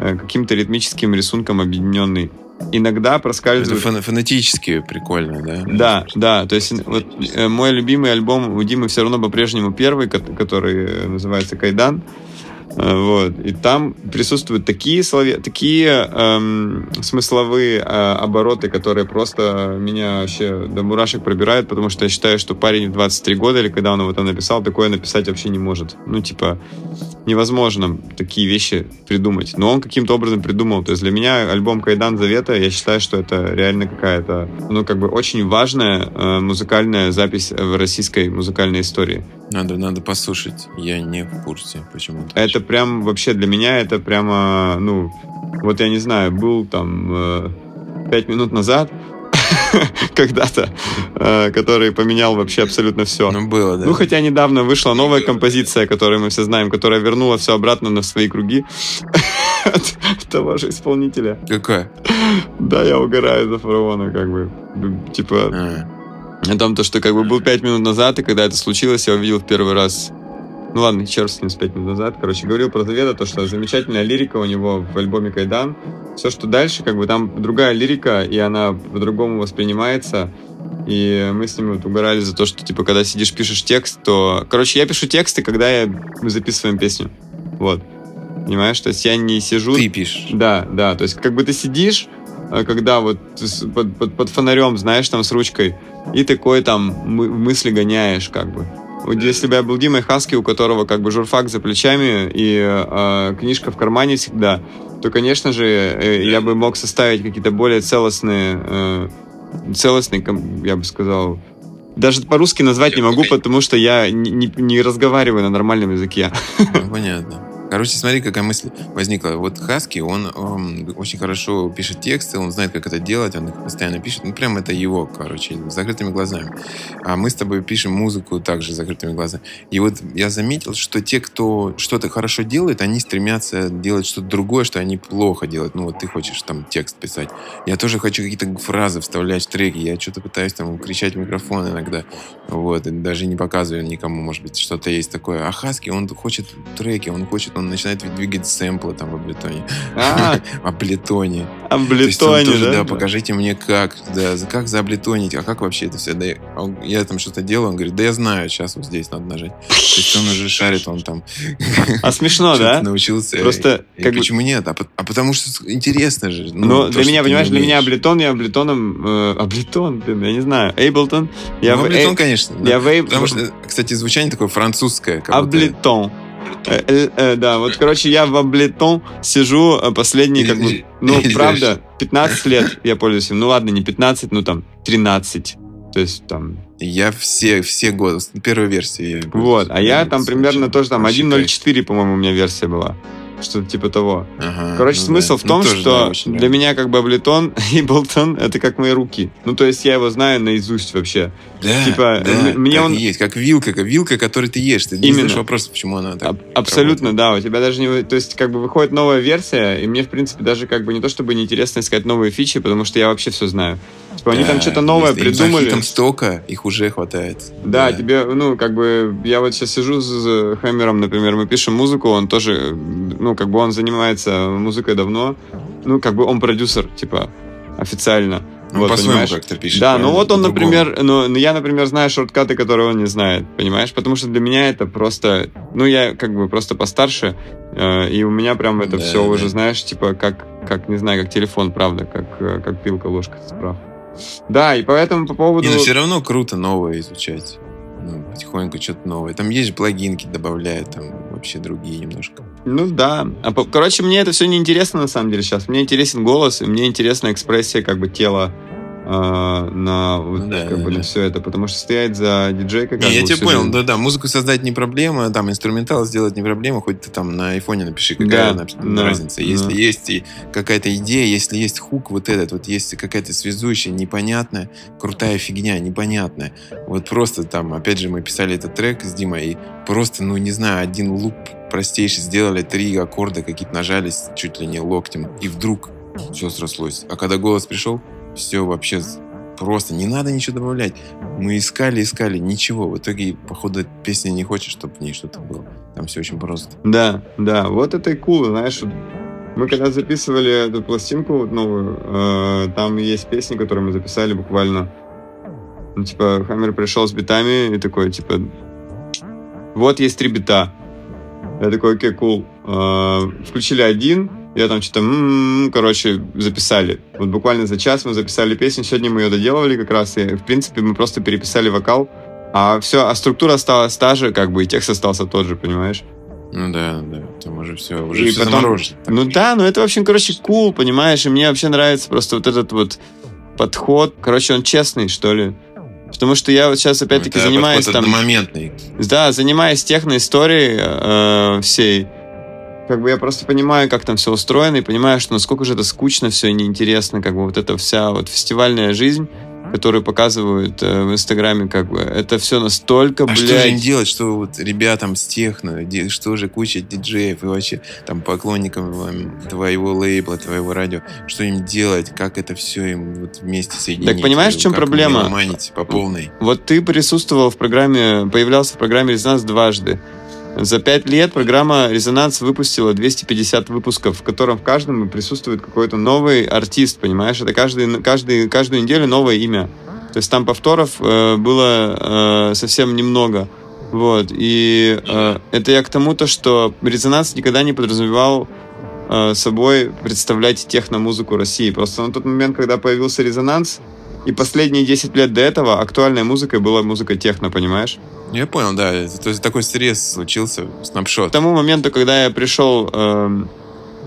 э, каким-то ритмическим рисунком объединенный. Иногда проскальзывает... Это фон фонетически прикольно, да? Да, да. То есть вот э, мой любимый альбом у Димы все равно по-прежнему первый, который называется «Кайдан». Э, вот. И там присутствуют такие, слове, такие эм, смысловые э, обороты, которые просто меня вообще до мурашек пробирают, потому что я считаю, что парень в 23 года, или когда он его там написал, такое написать вообще не может. Ну, типа, невозможно такие вещи придумать. Но он каким-то образом придумал. То есть для меня альбом «Кайдан Завета», я считаю, что это реально какая-то, ну, как бы очень важная э, музыкальная запись в российской музыкальной истории. Надо, надо послушать. Я не в курсе почему-то. Это прям вообще для меня это прямо, ну, вот я не знаю, был там э, пять минут назад когда-то, э, который поменял вообще абсолютно все. Ну, было, да. Ну, хотя недавно вышла новая композиция, которую мы все знаем, которая вернула все обратно на свои круги от того же исполнителя. Какая? Да, я угораю за фараона, как бы. Типа... А. О том, то, что как бы был пять минут назад, и когда это случилось, я увидел в первый раз ну ладно, черт с ним с 5 минут назад. Короче, говорил про Заведа, то, что замечательная лирика у него в альбоме Кайдан. Все, что дальше, как бы там другая лирика, и она по-другому воспринимается. И мы с ним вот угорали за то, что, типа, когда сидишь, пишешь текст, то... Короче, я пишу тексты, когда я... мы записываем песню. Вот. Понимаешь? То есть я не сижу... Ты пишешь. Да, да. То есть как бы ты сидишь, а когда вот под, под, под фонарем, знаешь, там с ручкой, и такой там мы, мысли гоняешь, как бы. Вот если бы я был Димой Хаски, у которого как бы журфак за плечами и э, книжка в кармане всегда, то, конечно же, э, я бы мог составить какие-то более целостные, э, целостные, я бы сказал, даже по-русски назвать не могу, потому что я не, не, не разговариваю на нормальном языке. Ну, понятно. Короче, смотри, какая мысль возникла. Вот Хаски, он, он очень хорошо пишет тексты, он знает, как это делать, он их постоянно пишет. Ну, прям это его, короче, с закрытыми глазами. А мы с тобой пишем музыку также с закрытыми глазами. И вот я заметил, что те, кто что-то хорошо делает, они стремятся делать что-то другое, что они плохо делают. Ну, вот ты хочешь там текст писать. Я тоже хочу какие-то фразы вставлять в треки. Я что-то пытаюсь там кричать в микрофон иногда. Вот. Даже не показываю никому, может быть, что-то есть такое. А Хаски, он хочет треки, он хочет, он начинает двигать сэмплы там в Аблетоне. А, Аблетоне. Аблетоне, да? Да, покажите мне как, да, как зааблетонить, а как вообще это все? Да, я там что-то делаю, он говорит, да я знаю, сейчас вот здесь надо нажать. То есть он уже шарит, он там... А смешно, да? Научился. Просто... Почему нет? А, а потому что интересно же. Ну, для меня, понимаешь, для меня Аблетон, я Аблетоном... Э, Аблетон, блин, я не знаю. Эйблтон. Я ну, Аблетон, конечно. Я Потому что, кстати, звучание такое французское. Аблетон. Э, э, э, да, вот, короче, я в Аблетон сижу последние, как бы, ну, правда, 15 лет я пользуюсь им. Ну, ладно, не 15, ну, там, 13. То есть, там... Я все, все годы, первой версии. Вот, а я там примерно тоже, там, 1.04, по-моему, у меня версия была что-то типа того. Ага, Короче, ну смысл да. в том, ну, что да, для меня как бы Аблетон и Болтон это как мои руки. Ну, то есть я его знаю наизусть вообще. Да, типа, да, мне он... есть, как вилка, как вилка, которую ты ешь. Ты не Именно. знаешь вопрос, почему она так а- Абсолютно, работает. да. У тебя даже не... То есть как бы выходит новая версия, и мне, в принципе, даже как бы не то, чтобы неинтересно искать новые фичи, потому что я вообще все знаю. Типа, да, они там что-то новое если придумали. Там столько, их уже хватает. Да, да, тебе, ну, как бы, я вот сейчас сижу с Хэмером, например, мы пишем музыку, он тоже, ну, как бы он занимается музыкой давно, ну, как бы он продюсер, типа, официально. Ну, вот, по-своему как-то пишет. Да, ну вот он, например, ну, ну, я, например, знаю шорткаты, которые он не знает, понимаешь? Потому что для меня это просто, ну, я как бы просто постарше, э, и у меня прям это да, все да. уже, знаешь, типа, как, как, не знаю, как телефон, правда, как, э, как пилка, ложка, справа. Да, и поэтому по поводу... И, но все равно круто новое изучать. Ну, потихоньку что-то новое. Там есть плагинки добавляют, там вообще другие немножко. Ну да. А, короче, мне это все не интересно на самом деле сейчас. Мне интересен голос, и мне интересна экспрессия как бы тела э, на, вот, да, как да, бы, да. на все это, потому что стоять за диджей как не, Я тебя понял, да-да, музыку создать не проблема, там инструментал сделать не проблема, хоть ты там на айфоне напиши, какая да, да, разница. Если да. есть и какая-то идея, если есть хук вот этот, вот есть какая-то связующая, непонятная, крутая фигня, непонятная. Вот просто там, опять же, мы писали этот трек с Димой, и просто, ну, не знаю, один луп простейший сделали, три аккорда какие-то нажались, чуть ли не локтем, и вдруг все срослось. А когда голос пришел, все вообще просто, не надо ничего добавлять. Мы искали, искали, ничего. В итоге, походу, песня не хочет, чтобы в ней что-то было. Там все очень просто. Да, да, вот это и кул, знаешь, мы когда записывали эту пластинку новую, э, там есть песни, которые мы записали буквально. Ну, типа, Хаммер пришел с битами и такой, типа, вот есть три бита. Я такой, окей, кул. Э, включили один, я там что-то, м-м-м, короче, записали. Вот буквально за час мы записали песню, сегодня мы ее доделывали как раз, и, в принципе, мы просто переписали вокал, а все, а структура осталась та же, как бы, и текст остался тот же, понимаешь? Ну да, да, там уже все, уже и все потом, заморожено. Ну да, ну это вообще, короче, кул, cool, понимаешь, и мне вообще нравится просто вот этот вот подход, короче, он честный, что ли. Потому что я вот сейчас опять-таки ну, занимаюсь там... моментный. Да, занимаюсь техноисторией э, всей как бы я просто понимаю, как там все устроено, и понимаю, что насколько же это скучно все и неинтересно, как бы вот эта вся вот фестивальная жизнь, которую показывают э, в Инстаграме, как бы, это все настолько, а блядь... что же им делать, что вот ребятам с техно, что же куча диджеев и вообще там поклонникам твоего лейбла, твоего радио, что им делать, как это все им вот вместе соединить? Так понимаешь, в чем проблема? по полной. Вот ты присутствовал в программе, появлялся в программе «Резонанс» дважды. За пять лет программа «Резонанс» выпустила 250 выпусков, в котором в каждом присутствует какой-то новый артист, понимаешь? Это каждый, каждый, каждую неделю новое имя. То есть там повторов э, было э, совсем немного. Вот. И э, это я к тому, то, что «Резонанс» никогда не подразумевал э, собой представлять техно-музыку России. Просто на тот момент, когда появился «Резонанс», и последние 10 лет до этого актуальной музыкой была музыка техно, понимаешь? Я понял, да. То есть такой срез случился, снапшот. К тому моменту, когда я пришел, э,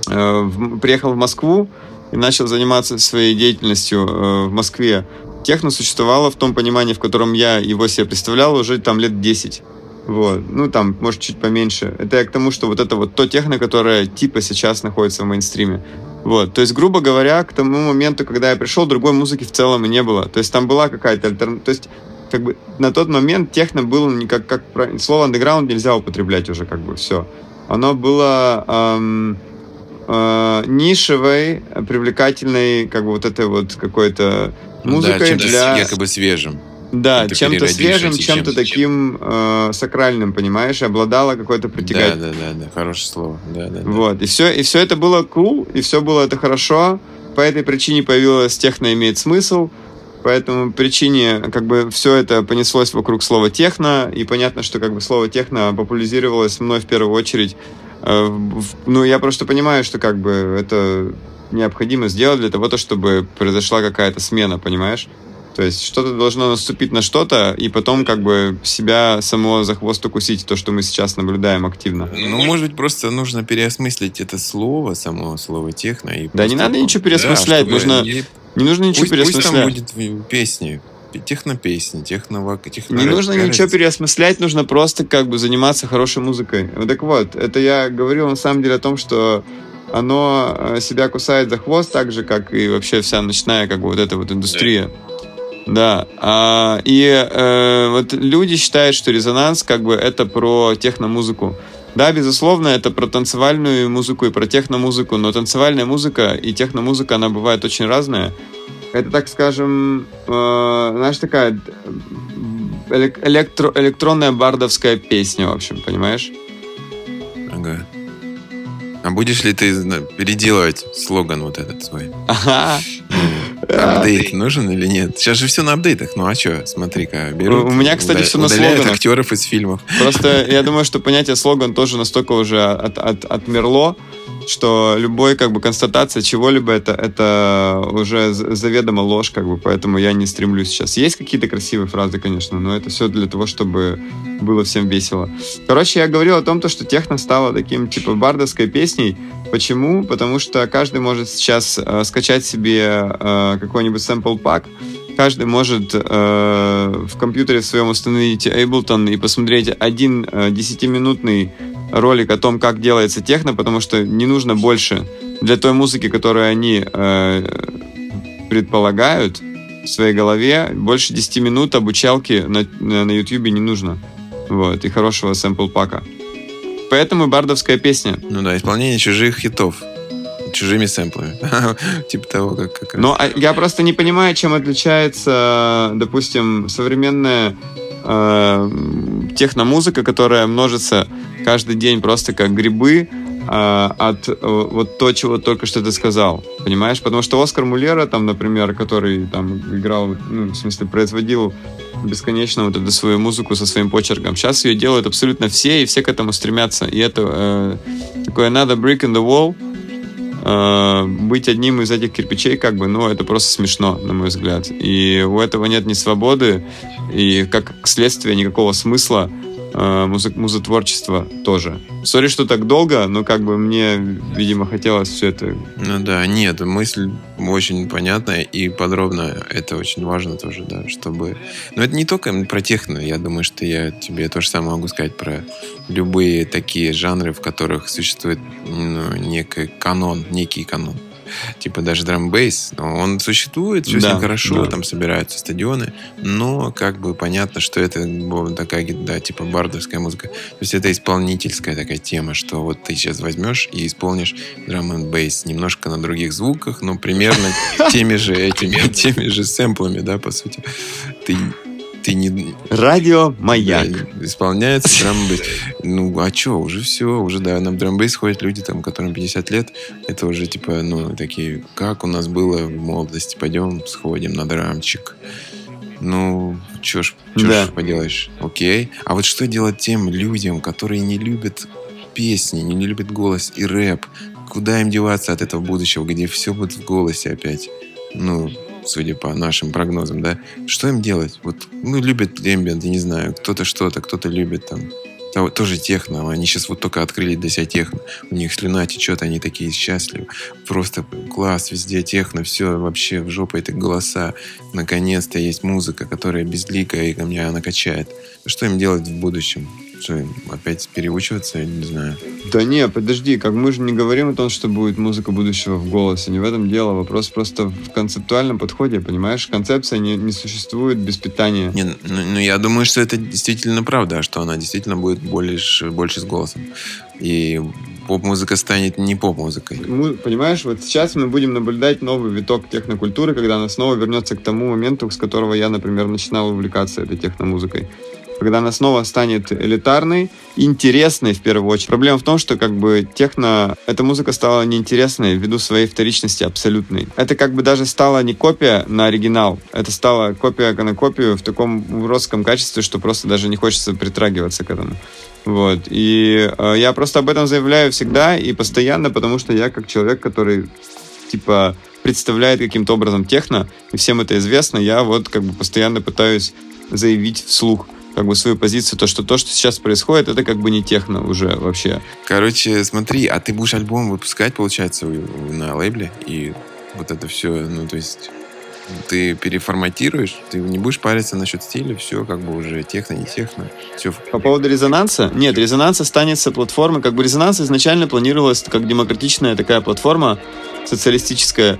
э, в, приехал в Москву и начал заниматься своей деятельностью э, в Москве, техно существовало в том понимании, в котором я его себе представлял уже там лет 10. Вот. Ну, там, может, чуть поменьше. Это я к тому, что вот это вот то техно, которое типа сейчас находится в мейнстриме. Вот. То есть, грубо говоря, к тому моменту, когда я пришел, другой музыки в целом и не было. То есть, там была какая-то альтернатива. То есть, как бы на тот момент техно было не как, слово андеграунд нельзя употреблять уже, как бы все. Оно было эм, э, нишевой, привлекательной, как бы вот этой вот какой-то музыкой да, для... якобы свежим. Да, чем-то свежим, чем-то чем таким э, сакральным, понимаешь, обладала какой-то притягательностью. Да, да, да, да, хорошее слово. Да, да, вот, и все, и все это было cool, и все было это хорошо. По этой причине появилось техно имеет смысл. По этому причине как бы все это понеслось вокруг слова техно, и понятно, что как бы слово техно популяризировалось мной в первую очередь. Э, ну, я просто понимаю, что как бы это необходимо сделать для того, чтобы произошла какая-то смена, понимаешь? То есть что-то должно наступить на что-то, и потом как бы себя само за хвост укусить, то, что мы сейчас наблюдаем активно. Ну, может быть, просто нужно переосмыслить это слово, само слово техно. И да, не надо ничего переосмыслять, да, нужно... Не, не нужно ничего пусть, переосмыслять. Пусть там будет песни, технопесни, техно техно Не нужно ничего переосмыслять, нужно просто как бы заниматься хорошей музыкой. Вот так вот, это я говорил на самом деле о том, что оно э, себя кусает за хвост так же, как и вообще вся ночная как бы вот эта вот индустрия. Да. А, и э, вот люди считают, что резонанс как бы это про техномузыку. Да, безусловно, это про танцевальную музыку и про техномузыку, но танцевальная музыка и техномузыка, она бывает очень разная. Это, так скажем, э, знаешь, такая электро электронная бардовская песня, в общем, понимаешь? Ага. А будешь ли ты переделывать слоган вот этот свой? Ага. Апдейт нужен или нет? Сейчас же все на апдейтах. Ну а что, смотри-ка, берут. У меня, кстати, все на слоганах. актеров из фильмов. Просто я думаю, что понятие слоган тоже настолько уже от, от, отмерло, что любой как бы констатация чего-либо это, это уже заведомо ложь, как бы, поэтому я не стремлюсь сейчас. Есть какие-то красивые фразы, конечно, но это все для того, чтобы было всем весело. Короче, я говорил о том, то, что техно стало таким, типа, бардовской песней. Почему? Потому что каждый может сейчас э, скачать себе э, какой-нибудь sample пак каждый может э, в компьютере своем установить Ableton и посмотреть один э, 10-минутный ролик о том, как делается техно, потому что не нужно больше для той музыки, которую они э, предполагают в своей голове, больше 10 минут обучалки на, на YouTube не нужно. Вот, и хорошего сэмпл-пака. Поэтому бардовская песня. Ну да, исполнение чужих хитов чужими сэмплами. типа того, как... как Но а, я просто не понимаю, чем отличается, допустим, современная э, техномузыка, которая множится каждый день просто как грибы э, от э, вот то, чего только что ты сказал. Понимаешь? Потому что Оскар Мулера, там, например, который там играл, ну, в смысле, производил бесконечно вот эту свою музыку со своим почерком. Сейчас ее делают абсолютно все, и все к этому стремятся. И это э, такое надо brick in the wall, э, быть одним из этих кирпичей, как бы, ну, это просто смешно, на мой взгляд. И у этого нет ни свободы, и как следствие никакого смысла музы музотворчества тоже. Сори, что так долго, но как бы мне, видимо, хотелось все это... Ну да, нет, мысль очень понятная и подробная. Это очень важно тоже, да, чтобы... Но это не только про техно, я думаю, что я тебе то же самое могу сказать про любые такие жанры, в которых существует ну, некий канон, некий канон типа даже драмбейс, он существует, все да, с ним хорошо, да. там собираются стадионы, но как бы понятно, что это такая, да, типа бардовская музыка. То есть это исполнительская такая тема, что вот ты сейчас возьмешь и исполнишь драм н бейс немножко на других звуках, но примерно теми же этими, теми же сэмплами, да, по сути. Ты ты не... Радио Маяк. Да, исполняется драмбейс. Ну, а что, уже все, уже, да, на драмбейс ходят люди, там, которым 50 лет, это уже, типа, ну, такие, как у нас было в молодости, пойдем сходим на драмчик. Ну, что ж, чё да. ж поделаешь, окей. А вот что делать тем людям, которые не любят песни, не, не любят голос и рэп? Куда им деваться от этого будущего, где все будет в голосе опять? Ну, судя по нашим прогнозам, да, что им делать? Вот, ну, любят эмбиент, я не знаю, кто-то что-то, кто-то любит там тоже техно. Они сейчас вот только открыли для себя техно. У них слюна течет, они такие счастливы. Просто класс, везде техно, все вообще в жопу эти голоса. Наконец-то есть музыка, которая безликая, и ко мне она качает. Что им делать в будущем? Что, опять переучиваться, я не знаю. Да не, подожди, как мы же не говорим о том, что будет музыка будущего в голосе. Не в этом дело. Вопрос просто в концептуальном подходе, понимаешь? Концепция не, не существует без питания. Не, ну, ну, я думаю, что это действительно правда, что она действительно будет больше, больше с голосом. И поп-музыка станет не поп-музыкой. Мы, понимаешь, вот сейчас мы будем наблюдать новый виток технокультуры, когда она снова вернется к тому моменту, с которого я, например, начинал увлекаться этой техномузыкой когда она снова станет элитарной, интересной в первую очередь. Проблема в том, что как бы техно, эта музыка стала неинтересной ввиду своей вторичности абсолютной. Это как бы даже стала не копия на оригинал, это стала копия на копию в таком уродском качестве, что просто даже не хочется притрагиваться к этому. Вот. И э, я просто об этом заявляю всегда и постоянно, потому что я как человек, который типа представляет каким-то образом техно, и всем это известно, я вот как бы постоянно пытаюсь заявить вслух как бы свою позицию, то, что то, что сейчас происходит, это как бы не техно уже вообще. Короче, смотри, а ты будешь альбом выпускать, получается, на лейбле, и вот это все, ну, то есть ты переформатируешь, ты не будешь париться насчет стиля, все как бы уже техно, не техно. Все. По поводу резонанса? Нет, резонанс останется платформой. Как бы резонанс изначально планировалась как демократичная такая платформа социалистическая,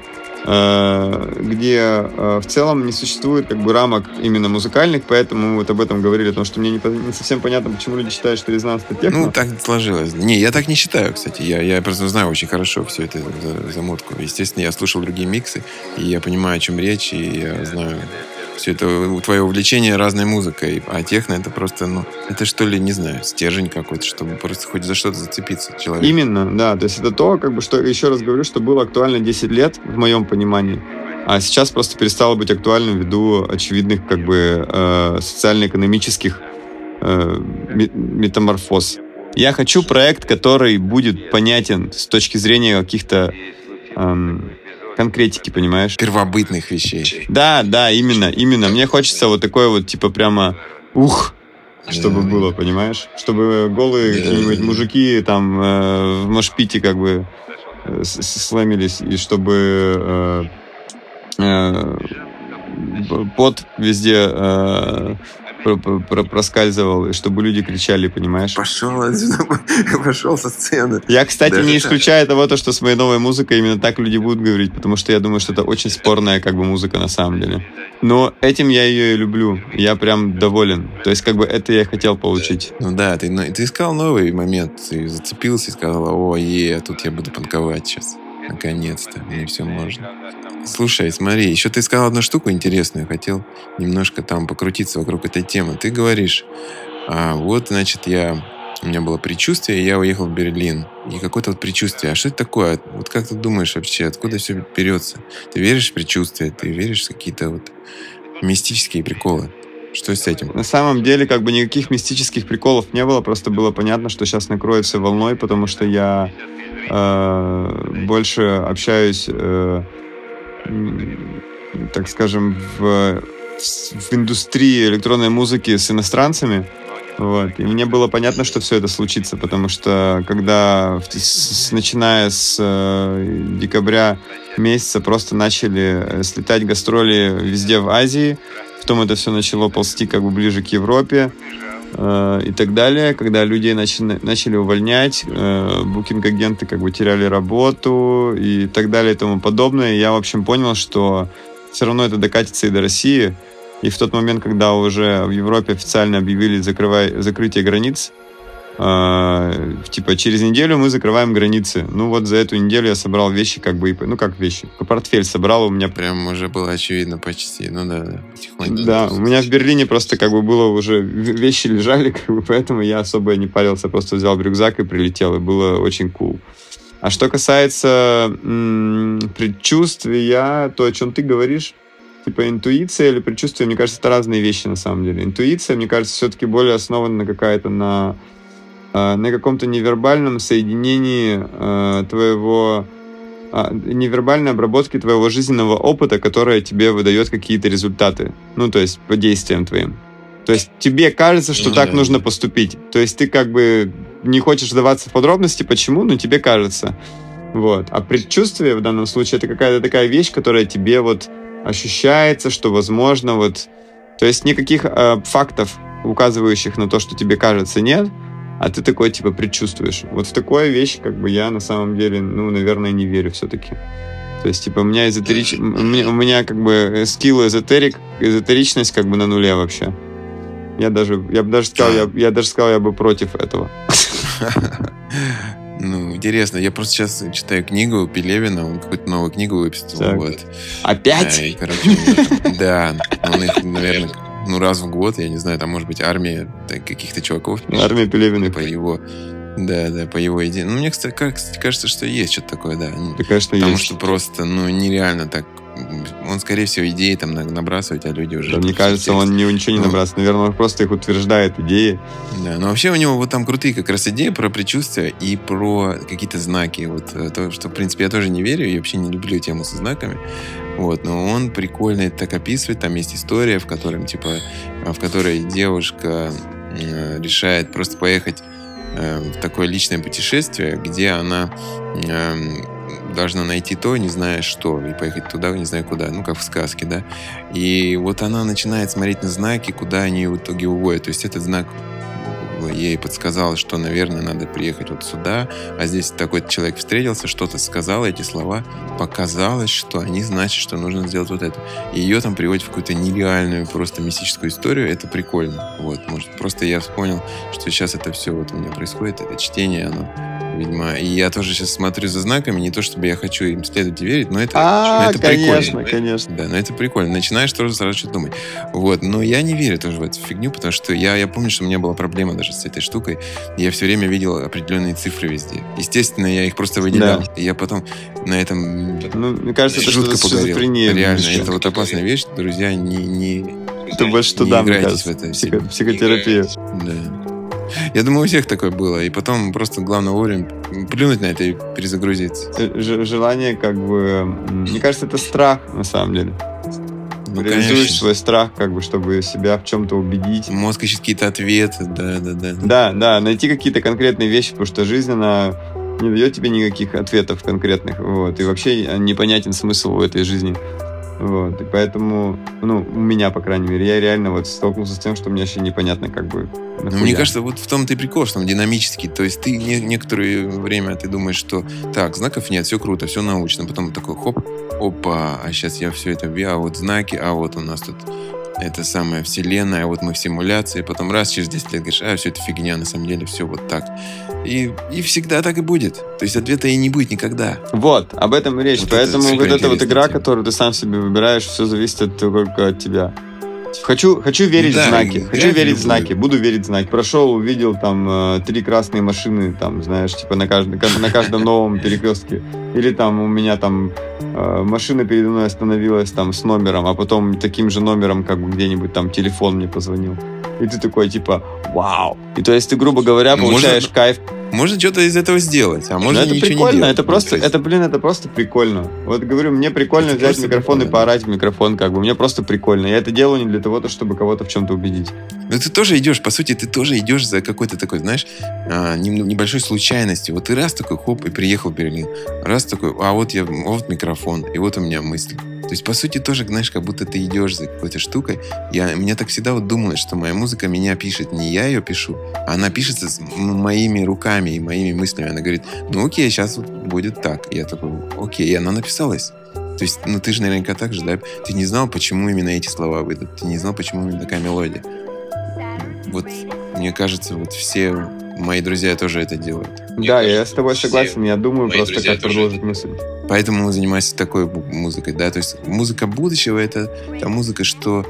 где э, в целом не существует как бы рамок именно музыкальных, поэтому мы вот об этом говорили, потому что мне не, не совсем понятно, почему люди считают, что резонанс это техно. Ну, так сложилось. Не, я так не считаю, кстати. Я, я просто знаю очень хорошо все это замотку. Естественно, я слушал другие миксы, и я понимаю, о чем речь, и я знаю все это твое увлечение разной музыкой. А техно это просто, ну, это что ли, не знаю, стержень какой-то, чтобы просто хоть за что-то зацепиться человек. Именно, да. То есть это то, как бы, что, еще раз говорю, что было актуально 10 лет, в моем понимании. А сейчас просто перестало быть актуальным ввиду очевидных, как бы, э, социально-экономических э, метаморфоз. Я хочу проект, который будет понятен с точки зрения каких-то эм, конкретики, понимаешь? Первобытных вещей. Да, да, именно, именно. Мне хочется вот такое вот, типа, прямо, ух, чтобы да. было, понимаешь? Чтобы голые да. какие-нибудь мужики там э, в Машпите как бы э, сломились, и чтобы э, э, пот везде э, проскальзывал, чтобы люди кричали, понимаешь? Пошел пошел со сцены. Я, кстати, Даже не исключаю так. того, то, что с моей новой музыкой именно так люди будут говорить, потому что я думаю, что это очень спорная как бы музыка на самом деле. Но этим я ее и люблю. Я прям доволен. То есть, как бы это я хотел получить. Ну да, ты, ну, ты искал новый момент, ты зацепился и сказал, о, е, тут я буду панковать сейчас. Наконец-то, мне все можно. Слушай, смотри, еще ты сказал одну штуку интересную, хотел немножко там покрутиться вокруг этой темы. Ты говоришь, а, вот, значит, я у меня было предчувствие, я уехал в Берлин. И какое-то вот предчувствие. А что это такое? Вот как ты думаешь вообще, откуда все берется? Ты веришь в предчувствие? Ты веришь в какие-то вот мистические приколы? Что с этим? На самом деле, как бы никаких мистических приколов не было, просто было понятно, что сейчас накроется волной, потому что я э, больше общаюсь э, так скажем, в, в индустрии электронной музыки с иностранцами. Вот. И мне было понятно, что все это случится, потому что когда, с, начиная с э, декабря месяца, просто начали э, слетать гастроли везде в Азии, потом это все начало ползти как бы ближе к Европе, Э, и так далее, когда людей начали, начали увольнять, э, букинг-агенты как бы теряли работу и так далее и тому подобное. я, в общем, понял, что все равно это докатится и до России. И в тот момент, когда уже в Европе официально объявили закрывай, закрытие границ, э, типа через неделю мы закрываем границы. Ну вот за эту неделю я собрал вещи, как бы, ну как вещи, портфель собрал у меня. Прям уже было очевидно почти, ну да, да потихоньку. Да, у меня в Берлине просто как бы было уже, вещи лежали, как бы, поэтому я особо не парился, просто взял рюкзак и прилетел, и было очень cool. А что касается м- предчувствия, то, о чем ты говоришь, типа интуиция или предчувствие, мне кажется, это разные вещи на самом деле. Интуиция, мне кажется, все-таки более основана на какая-то на на каком-то невербальном соединении э, твоего а, невербальной обработки твоего жизненного опыта, которая тебе выдает какие-то результаты. Ну, то есть по действиям твоим. То есть тебе кажется, что ну, так да. нужно поступить. То есть ты как бы не хочешь вдаваться в подробности, почему, но тебе кажется. Вот. А предчувствие в данном случае это какая-то такая вещь, которая тебе вот ощущается, что возможно вот... То есть никаких э, фактов указывающих на то, что тебе кажется нет, а ты такой, типа, предчувствуешь. Вот в такую вещь, как бы, я на самом деле, ну, наверное, не верю все-таки. То есть, типа, у меня эзотерич... у меня, у меня как бы скилл эзотерик, эзотеричность как бы на нуле вообще. Я даже, я бы даже сказал, я, я даже сказал, я бы против этого. Ну, интересно. Я просто сейчас читаю книгу Пелевина, он какую-то новую книгу. Так. Вот. Опять? Короче, да, он их, наверное, ну, раз в год, я не знаю, там может быть армия каких-то чуваков. Армия Пелевина. По его да, да, по его идее. Ну, мне, кстати, кажется, что есть что-то такое, да. Да, конечно, Потому есть. что просто, ну, нереально так он, скорее всего, идеи там набрасывает, а люди уже... Да, мне кажется, он не, ничего не ну. набрасывает. Наверное, он просто их утверждает, идеи. Да, но вообще у него вот там крутые как раз идеи про предчувствия и про какие-то знаки. Вот э, то, что, в принципе, я тоже не верю и вообще не люблю тему со знаками. Вот, но он прикольно это так описывает. Там есть история, в которой, типа, в которой девушка э, решает просто поехать э, в такое личное путешествие, где она эм, должна найти то, не зная что, и поехать туда, не зная куда, ну, как в сказке, да. И вот она начинает смотреть на знаки, куда они в итоге уводят. То есть этот знак ей подсказал, что, наверное, надо приехать вот сюда, а здесь такой человек встретился, что-то сказал, эти слова, показалось, что они значат, что нужно сделать вот это. И ее там приводит в какую-то нереальную, просто мистическую историю, это прикольно. Вот, может, просто я вспомнил, что сейчас это все вот у меня происходит, это чтение, оно видимо. И я тоже сейчас смотрю за знаками, не то чтобы я хочу им следовать и верить, но это, а, это конечно, прикольно. конечно. Да, но это прикольно. Начинаешь тоже сразу что-то думать. Вот, но я не верю тоже в эту фигню, потому что я, я помню, что у меня была проблема даже с этой штукой. Я все время видел определенные цифры везде. Естественно, я их просто выделял. Да. И я потом на этом ну, мне кажется, это жутко погорел. Реально, это вот опасная вещь. Друзья, не, не, это больше туда, мне кажется, в это. Психо- психотерапия. Да. Я думаю, у всех такое было. И потом просто главное вовремя плюнуть на это и перезагрузиться. Ж- желание как бы... Мне кажется, это страх на самом деле. Ну, Реализуешь конечно. свой страх, как бы, чтобы себя в чем-то убедить. Мозг ищет какие-то ответы, да, да, да. Да, да, найти какие-то конкретные вещи, потому что жизнь, она не дает тебе никаких ответов конкретных, вот, и вообще непонятен смысл в этой жизни. Вот, и поэтому, ну, у меня, по крайней мере, я реально вот столкнулся с тем, что мне вообще непонятно, как бы, ну, мне кажется, вот в том-то и прикол, что он динамический. То есть ты не, некоторое время ты думаешь, что так, знаков нет, все круто, все научно. Потом такой хоп, опа, а сейчас я все это, а вот знаки, а вот у нас тут это самая вселенная, а вот мы в симуляции, потом раз через 10 лет говоришь, а, все это фигня, на самом деле все вот так. И, и всегда так и будет. То есть ответа и не будет никогда. Вот, об этом и речь. Вот Поэтому вот эта вот игра, тема. которую ты сам себе выбираешь, все зависит от, только от тебя. Хочу, хочу верить да, в знаки. Хочу верить в знаки. Буду верить в знаки. Прошел, увидел там э, три красные машины, там, знаешь, типа на каждом, на каждом новом перекрестке. Или там у меня там э, машина передо мной остановилась там с номером, а потом таким же номером как бы где-нибудь там телефон мне позвонил. И ты такой типа, вау. И то есть ты, грубо говоря, получаешь Можно... кайф можно что-то из этого сделать, а можно это ничего прикольно, не делать. Это просто, это, блин, это просто прикольно. Вот говорю, мне прикольно это взять микрофон прикольно. и поорать в микрофон, как бы. Мне просто прикольно. Я это делаю не для того, чтобы кого-то в чем-то убедить. Ну ты тоже идешь, по сути, ты тоже идешь за какой-то такой, знаешь, а, небольшой случайностью. Вот ты раз такой, хоп, и приехал в Берлин. Раз такой, а вот я, вот микрофон, и вот у меня мысль. То есть, по сути, тоже, знаешь, как будто ты идешь за какой-то штукой. Я, мне так всегда вот думалось, что моя музыка меня пишет. Не я ее пишу, а она пишется с моими руками и моими мыслями. Она говорит, ну окей, сейчас вот будет так. И я такой, окей, и она написалась. То есть, ну ты же наверняка так же, да? Ты не знал, почему именно эти слова выйдут. Ты не знал, почему именно такая мелодия. Вот, мне кажется, вот все мои друзья тоже это делают. Да, я с тобой согласен. Я думаю просто, как продолжить мысль. Поэтому мы занимаемся такой музыкой, да, то есть музыка будущего это та музыка, что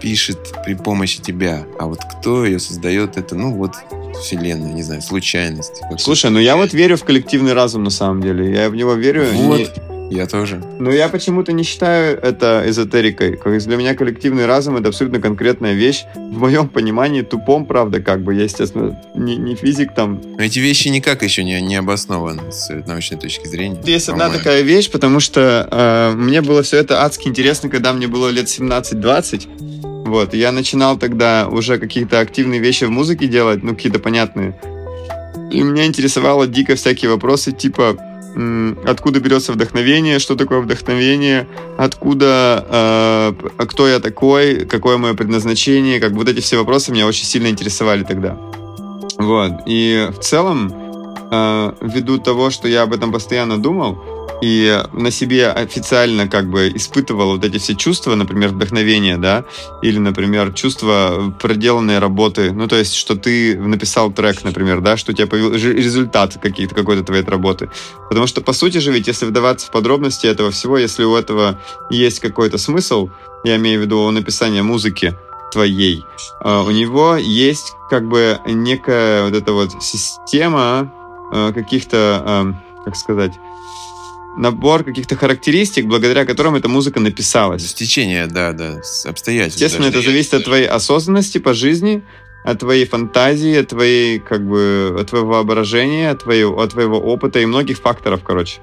пишет при помощи тебя, а вот кто ее создает, это, ну вот вселенная, не знаю, случайность. Слушай, ну я вот верю в коллективный разум на самом деле, я в него верю. Вот. Не... Я тоже. Но я почему-то не считаю это эзотерикой. Для меня коллективный разум — это абсолютно конкретная вещь. В моем понимании тупом, правда, как бы. Я, естественно, не, не физик там. Но эти вещи никак еще не, не обоснованы с научной точки зрения. Есть одна такая вещь, потому что э, мне было все это адски интересно, когда мне было лет 17-20. Вот, я начинал тогда уже какие-то активные вещи в музыке делать, ну, какие-то понятные. И меня интересовало дико всякие вопросы, типа, откуда берется вдохновение, что такое вдохновение, откуда, э, кто я такой, какое мое предназначение, как вот эти все вопросы меня очень сильно интересовали тогда. Вот. И в целом, э, ввиду того, что я об этом постоянно думал, и на себе официально как бы испытывал вот эти все чувства, например, вдохновение, да, или, например, чувство проделанной работы, ну, то есть, что ты написал трек, например, да, что у тебя появился результат какие-то, какой-то твоей работы. Потому что, по сути же, ведь если вдаваться в подробности этого всего, если у этого есть какой-то смысл, я имею в виду написание музыки, твоей, а, у него есть как бы некая вот эта вот система а, каких-то, как сказать, набор каких-то характеристик, благодаря которым эта музыка написалась. Стечение, да, да, обстоятельств. Естественно, даже. это зависит от твоей осознанности по жизни, от твоей фантазии, от твоей, как бы, от твоего воображения, от твоего, от твоего опыта и многих факторов, короче.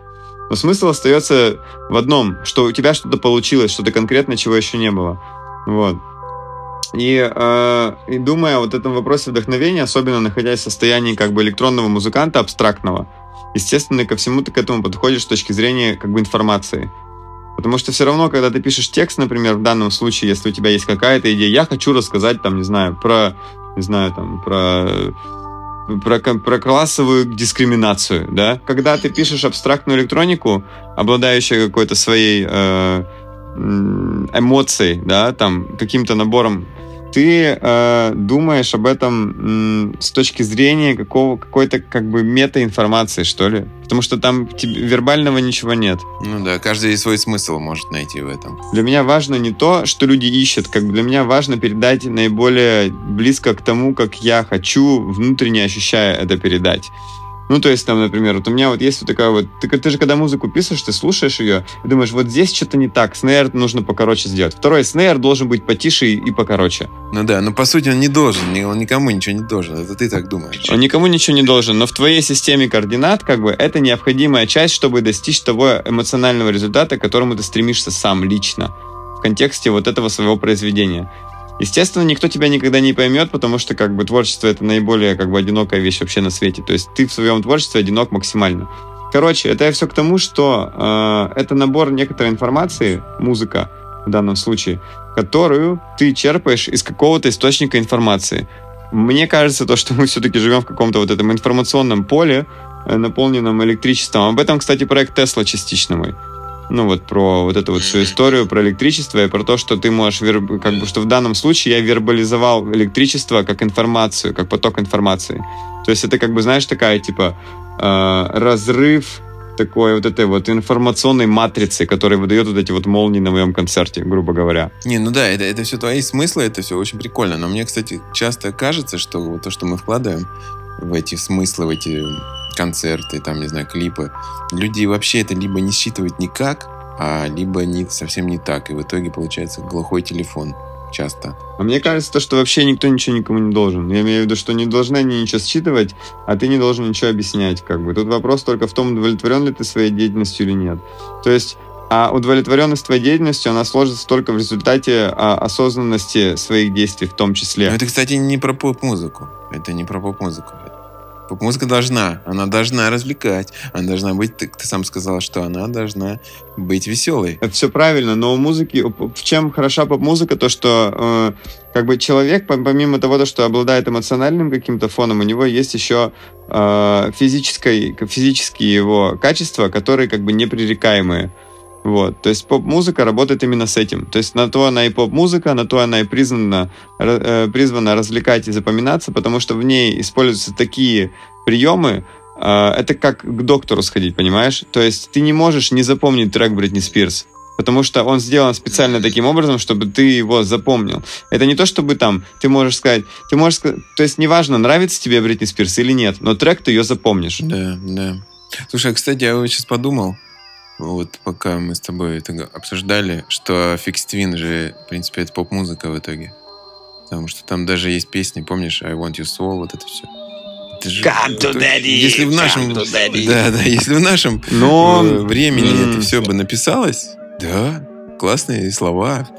Но смысл остается в одном, что у тебя что-то получилось, что-то конкретно, чего еще не было. Вот. И, э, и думая о вот этом вопросе вдохновения, особенно находясь в состоянии как бы электронного музыканта абстрактного, естественно, ко всему ты к этому подходишь с точки зрения как бы информации. Потому что все равно, когда ты пишешь текст, например, в данном случае, если у тебя есть какая-то идея, я хочу рассказать, там, не знаю, про, не знаю, там, про про, про классовую дискриминацию, да? Когда ты пишешь абстрактную электронику, обладающую какой-то своей э, эмоцией, да, там, каким-то набором ты э, думаешь об этом с точки зрения какого, какой-то как бы метаинформации, что ли? Потому что там тебе, вербального ничего нет. Ну да, каждый свой смысл может найти в этом. Для меня важно не то, что люди ищут, как бы для меня важно передать наиболее близко к тому, как я хочу, внутренне ощущая это передать. Ну, то есть, там, например, вот у меня вот есть вот такая вот... Ты, ты же, когда музыку пишешь, ты слушаешь ее, и думаешь, вот здесь что-то не так, снейр нужно покороче сделать. Второй снейр должен быть потише и, и покороче. Ну да, но по сути он не должен, он никому ничего не должен, это ты так думаешь. Он никому ничего не должен, но в твоей системе координат, как бы, это необходимая часть, чтобы достичь того эмоционального результата, к которому ты стремишься сам лично в контексте вот этого своего произведения. Естественно, никто тебя никогда не поймет, потому что как бы творчество это наиболее как бы одинокая вещь вообще на свете. То есть ты в своем творчестве одинок максимально. Короче, это все к тому, что э, это набор некоторой информации, музыка в данном случае, которую ты черпаешь из какого-то источника информации. Мне кажется, то, что мы все-таки живем в каком-то вот этом информационном поле, э, наполненном электричеством. Об этом, кстати, проект Тесла частично мой ну вот про вот эту вот всю историю, про электричество и про то, что ты можешь, как бы, что в данном случае я вербализовал электричество как информацию, как поток информации. То есть это как бы, знаешь, такая типа э, разрыв такой вот этой вот информационной матрицы, которая выдает вот эти вот молнии на моем концерте, грубо говоря. Не, ну да, это, это все твои смыслы, это все очень прикольно. Но мне, кстати, часто кажется, что вот то, что мы вкладываем в эти смыслы, в эти концерты, там, не знаю, клипы, люди вообще это либо не считывают никак, а либо не, совсем не так. И в итоге получается глухой телефон часто. А мне кажется, то, что вообще никто ничего никому не должен. Я имею в виду, что не должны они ничего считывать, а ты не должен ничего объяснять. Как бы. Тут вопрос только в том, удовлетворен ли ты своей деятельностью или нет. То есть а удовлетворенность твоей деятельностью, она сложится только в результате а, осознанности своих действий в том числе. Но это, кстати, не про поп-музыку. Это не про поп-музыку. Поп-музыка должна, она должна развлекать, она должна быть, ты, ты сам сказал, что она должна быть веселой. Это все правильно, но у музыки, в чем хороша поп-музыка, то что э, как бы человек, помимо того, что обладает эмоциональным каким-то фоном, у него есть еще э, физическое, физические его качества, которые как бы непререкаемые. Вот. То есть поп-музыка работает именно с этим. То есть на то она и поп-музыка, на то она и признана, э, призвана развлекать и запоминаться, потому что в ней используются такие приемы, э, это как к доктору сходить, понимаешь? То есть ты не можешь не запомнить трек Бритни Спирс, потому что он сделан специально таким образом, чтобы ты его запомнил. Это не то, чтобы там ты можешь сказать, ты можешь сказать, то есть неважно, нравится тебе Бритни Спирс или нет, но трек ты ее запомнишь. Да, да. Слушай, кстати, я сейчас подумал, вот пока мы с тобой это обсуждали, что Fixed Twin же, в принципе, это поп-музыка в итоге. Потому что там даже есть песни, помнишь, I Want You Soul, вот это все. Это же, come to daddy, если в нашем, come to daddy. да, да, если в нашем Но... Э, времени mm. это все бы написалось, да, классные слова.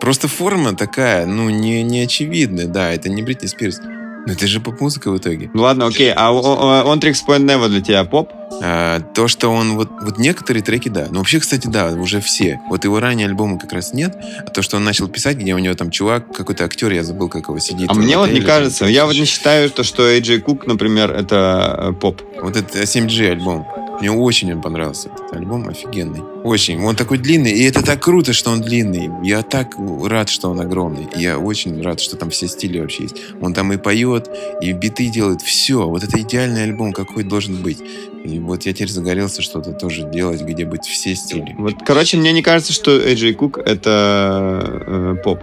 Просто форма такая, ну, не, не очевидная, да, это не Бритни Спирс. Но это же поп-музыка в итоге. Ну ладно, окей, а One Tricks Point Never для тебя поп? А, то, что он вот, вот некоторые треки, да. Ну, вообще, кстати, да, уже все. Вот его ранние альбомы как раз нет. А то, что он начал писать, где у него там чувак, какой-то актер, я забыл, как его сидит. А мне вот не кажется. Я вот не считаю, то, что AJ Кук, например, это э, поп. Вот это 7G альбом. Мне очень он понравился этот альбом, офигенный. Очень. Он такой длинный, и это так круто, что он длинный. Я так рад, что он огромный. Я очень рад, что там все стили вообще есть. Он там и поет, и биты делает. Все. Вот это идеальный альбом, какой должен быть. И вот я теперь загорелся что-то тоже делать, где быть все стили. Вот, короче, мне не кажется, что AJ Кук это э, поп.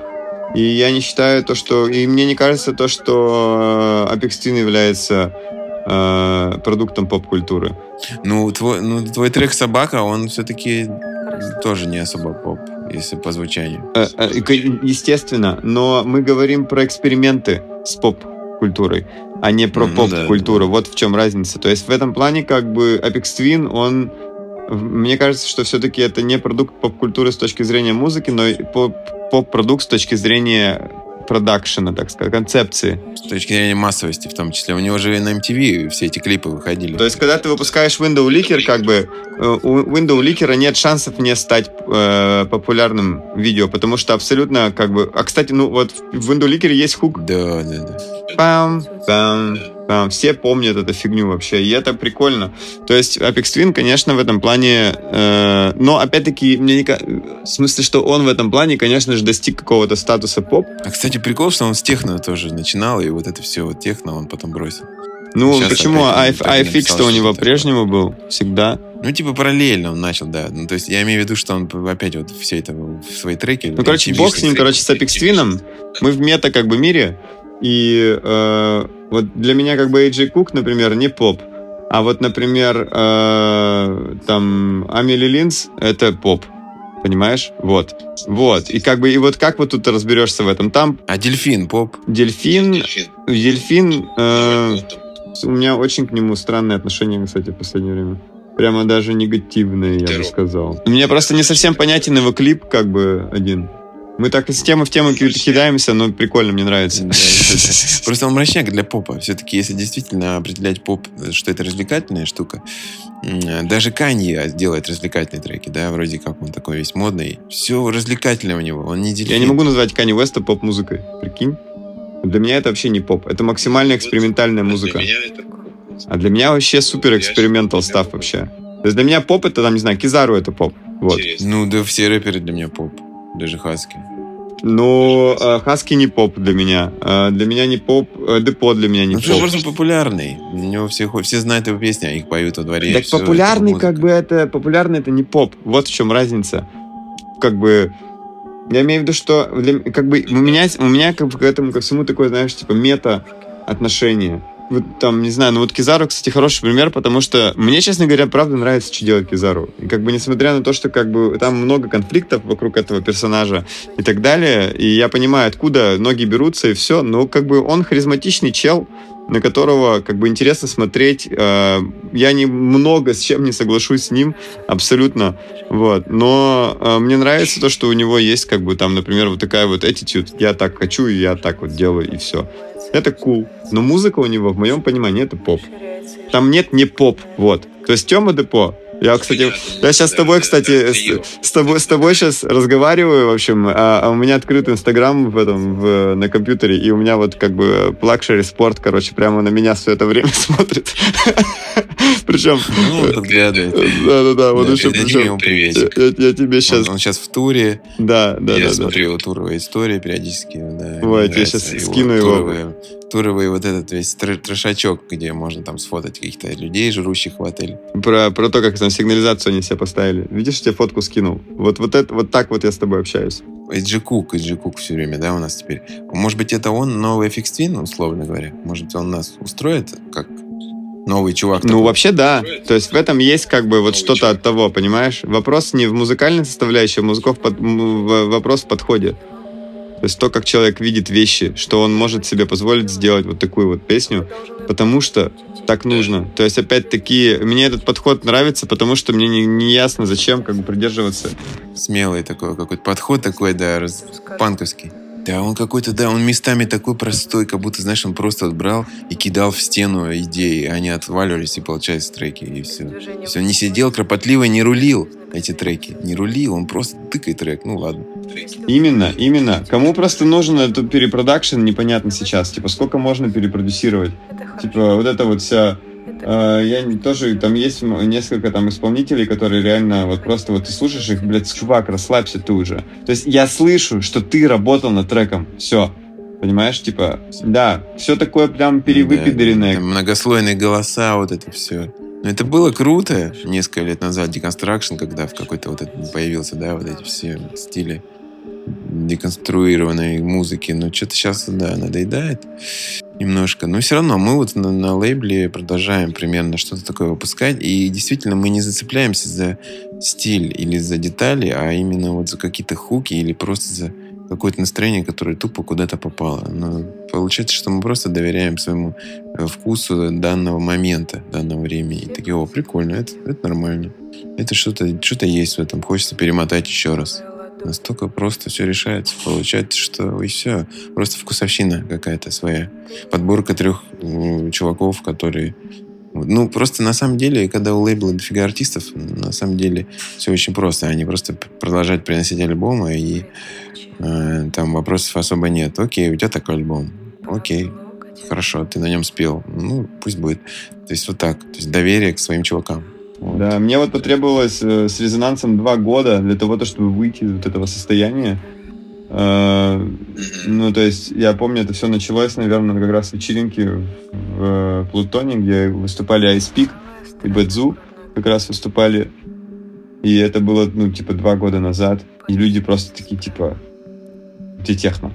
И я не считаю то, что... И мне не кажется то, что Apex Twin является э, продуктом поп-культуры. Ну твой, ну, твой трек «Собака», он все-таки тоже не особо поп, если по звучанию. Э, э, естественно, но мы говорим про эксперименты с поп-культурой, а не про ну, поп-культуру. Да, да. Вот в чем разница. То есть в этом плане как бы Apex Twin, он мне кажется, что все-таки это не продукт поп-культуры с точки зрения музыки, но поп-продукт с точки зрения продакшена, так сказать, концепции. С точки зрения массовости в том числе. У него же на MTV все эти клипы выходили. То есть, когда ты выпускаешь Window Leaker, как бы э, у Window Leaker нет шансов не стать э, популярным видео, потому что абсолютно как бы... А, кстати, ну вот в Window Leaker есть хук. Да, да, да. Пам, пам, пам. Все помнят эту фигню вообще, и это прикольно. То есть Apex Twin, конечно, в этом плане... Э, но, опять-таки, мне не... В смысле, что он в этом плане, конечно же, достиг какого-то статуса поп. А, кстати, прикол, что он с техно тоже начинал, и вот это все вот техно он потом бросил. Ну, Сейчас почему? iFix-то у него прежнему был, всегда. Ну, типа, параллельно он начал, да. Ну, то есть, я имею в виду, что он опять вот все это в свои треки... Ну, короче, бог с ним, короче, с Apex Twin. Мы в мета, как бы, мире, и э, вот для меня, как бы, AJ Кук, например, не поп. А вот, например, э, там, Амели Линз — это поп понимаешь? Вот. Вот. И как бы, и вот как вот тут разберешься в этом? Там... А дельфин, поп? Дельфин... Дельфин. Дельфин э, у меня очень к нему странное отношение, кстати, в последнее время. Прямо даже негативное, я бы сказал. Мне просто не совсем понятен его клип, как бы, один. Мы так из темы в тему кидаемся, но прикольно, мне нравится. Просто он мрачняк для попа. Все-таки, если действительно определять поп, что это развлекательная штука, даже Канье делает развлекательные треки, да, вроде как он такой весь модный. Все развлекательное у него, он не делит. Я не могу назвать Канье Уэста поп-музыкой, прикинь. Для меня это вообще не поп, это максимально экспериментальная музыка. А для меня вообще супер экспериментал став вообще. То есть для меня поп это, там, не знаю, Кизару это поп. Вот. Ну, да все рэперы для меня поп. Даже Хаски. Ну, э, Хаски не поп для меня. Э, для меня не поп, э, Депо для меня не ну, поп. Просто популярный. У него все, все знают его песни, а их поют во дворе. Так популярный, как бы это, популярный это не поп. Вот в чем разница. Как бы, я имею в виду, что для, как бы у меня, у меня как бы к этому ко всему такое, знаешь, типа мета отношение вот там, не знаю, ну вот Кизару, кстати, хороший пример, потому что мне, честно говоря, правда нравится, что делает Кизару. И как бы несмотря на то, что как бы там много конфликтов вокруг этого персонажа и так далее, и я понимаю, откуда ноги берутся и все, но как бы он харизматичный чел, на которого как бы интересно смотреть. Э, я не много с чем не соглашусь с ним, абсолютно. Вот. Но э, мне нравится то, что у него есть как бы там, например, вот такая вот attitude. Я так хочу, и я так вот делаю, и все. Это cool. Но музыка у него, в моем понимании, это поп. Там нет не поп, вот. То есть Тёма Депо, я, кстати, я сейчас с тобой, кстати, с, с тобой, с тобой сейчас разговариваю, в общем, а, а у меня открыт Инстаграм в этом, в, на компьютере, и у меня вот как бы Luxury Sport, короче, прямо на меня все это время смотрит. Причем... Ну, подглядывает. Да-да-да, вот еще причем... Я, тебе сейчас... Он, сейчас в туре. Да, да, да. Я смотрю его туровые истории периодически. Да, вот, я сейчас скину его. Туровый вот этот весь трешачок, где можно там сфотать каких-то людей, жрущих в отель. Про, про то, как там сигнализацию они себе поставили. Видишь, я тебе фотку скинул. Вот, вот, это, вот так вот я с тобой общаюсь. AJ Cook, AJ Cook все время, да, у нас теперь. Может быть, это он новый FX Twin, условно говоря? Может, он нас устроит как новый чувак. Ну, такой. вообще, да. То есть в этом есть как бы вот что-то от того, понимаешь? Вопрос не в музыкальной составляющей, а музыков под, вопрос в подходе. То есть то, как человек видит вещи, что он может себе позволить сделать вот такую вот песню, потому что так нужно. То есть, опять-таки, мне этот подход нравится, потому что мне не, не ясно, зачем как бы придерживаться. Смелый такой какой-то подход такой, да, раз, панковский. Да, он какой-то, да, он местами такой простой, как будто, знаешь, он просто отбрал и кидал в стену идеи, и они отваливались, и получается треки, и все. То есть он не сидел кропотливо, не рулил эти треки. Не рулил, он просто тыкает трек, ну ладно. Именно, именно. Кому просто нужен этот перепродакшн, непонятно сейчас. Типа, сколько можно перепродюсировать? Типа, вот это вот вся Uh, я тоже, там есть несколько там исполнителей, которые реально вот просто вот ты слушаешь их, блядь, чувак, расслабься ты уже. То есть я слышу, что ты работал над треком, все. Понимаешь, типа, да, все такое прям перевыпидренное. Да, многослойные голоса, вот это все. Но это было круто несколько лет назад, Deconstruction, когда в какой-то вот это появился, да, вот эти все стили деконструированной музыки. Но что-то сейчас, да, надоедает немножко. Но все равно мы вот на, на лейбле продолжаем примерно что-то такое выпускать. И действительно мы не зацепляемся за стиль или за детали, а именно вот за какие-то хуки или просто за какое-то настроение, которое тупо куда-то попало. Но получается, что мы просто доверяем своему э, вкусу данного момента, данного времени. И такие, о, прикольно, это, это нормально. Это что-то что есть в этом. Хочется перемотать еще раз. Настолько просто все решается. Получается, что и все. Просто вкусовщина какая-то своя. Подборка трех чуваков, которые ну, просто на самом деле, когда у лейбла дофига артистов, на самом деле все очень просто. Они просто продолжают приносить альбомы, и э, там вопросов особо нет. Окей, у тебя такой альбом. Окей, хорошо, ты на нем спел. Ну, пусть будет. То есть вот так. То есть доверие к своим чувакам. Да, мне вот потребовалось э, с резонансом два года для того, чтобы выйти из вот этого состояния. Э, ну, то есть, я помню, это все началось, наверное, как раз с вечеринки в Плутоне, где выступали Ice Peak и Бэдзу как раз выступали. И это было, ну, типа, два года назад. И люди просто такие, типа, где техно?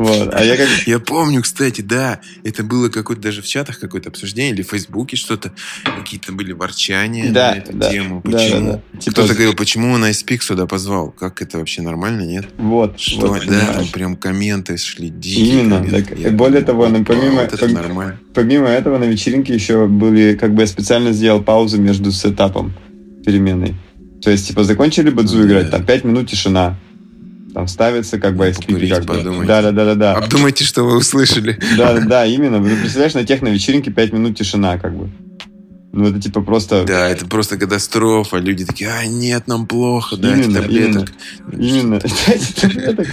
Вот. А я, как... я помню, кстати, да, это было какое-то даже в чатах какое-то обсуждение или в Фейсбуке что-то, какие-то были ворчания да, на эту да, тему. Почему? Да, да, да. Типа... Кто-то говорил, почему он Айспик сюда позвал? Как это вообще нормально, нет? Вот. Что, вот, да, понимаешь. там прям комменты шли дикие. Именно. Так, я более того, ну, помимо, вот это пом- нормально. помимо этого на вечеринке еще были, как бы я специально сделал паузу между сетапом переменной. То есть, типа, закончили бадзу играть, там 5 минут тишина там ставится как бы ISP. Как бы. Да, да, да, да, да. Обдумайте, что вы услышали. Да, да, да, именно. Представляешь, на техно-вечеринке 5 минут тишина, как бы. Ну, это типа просто... Да, это просто катастрофа. Люди такие, а, нет, нам плохо, именно, дайте таблеток. Именно. Дайте таблеток.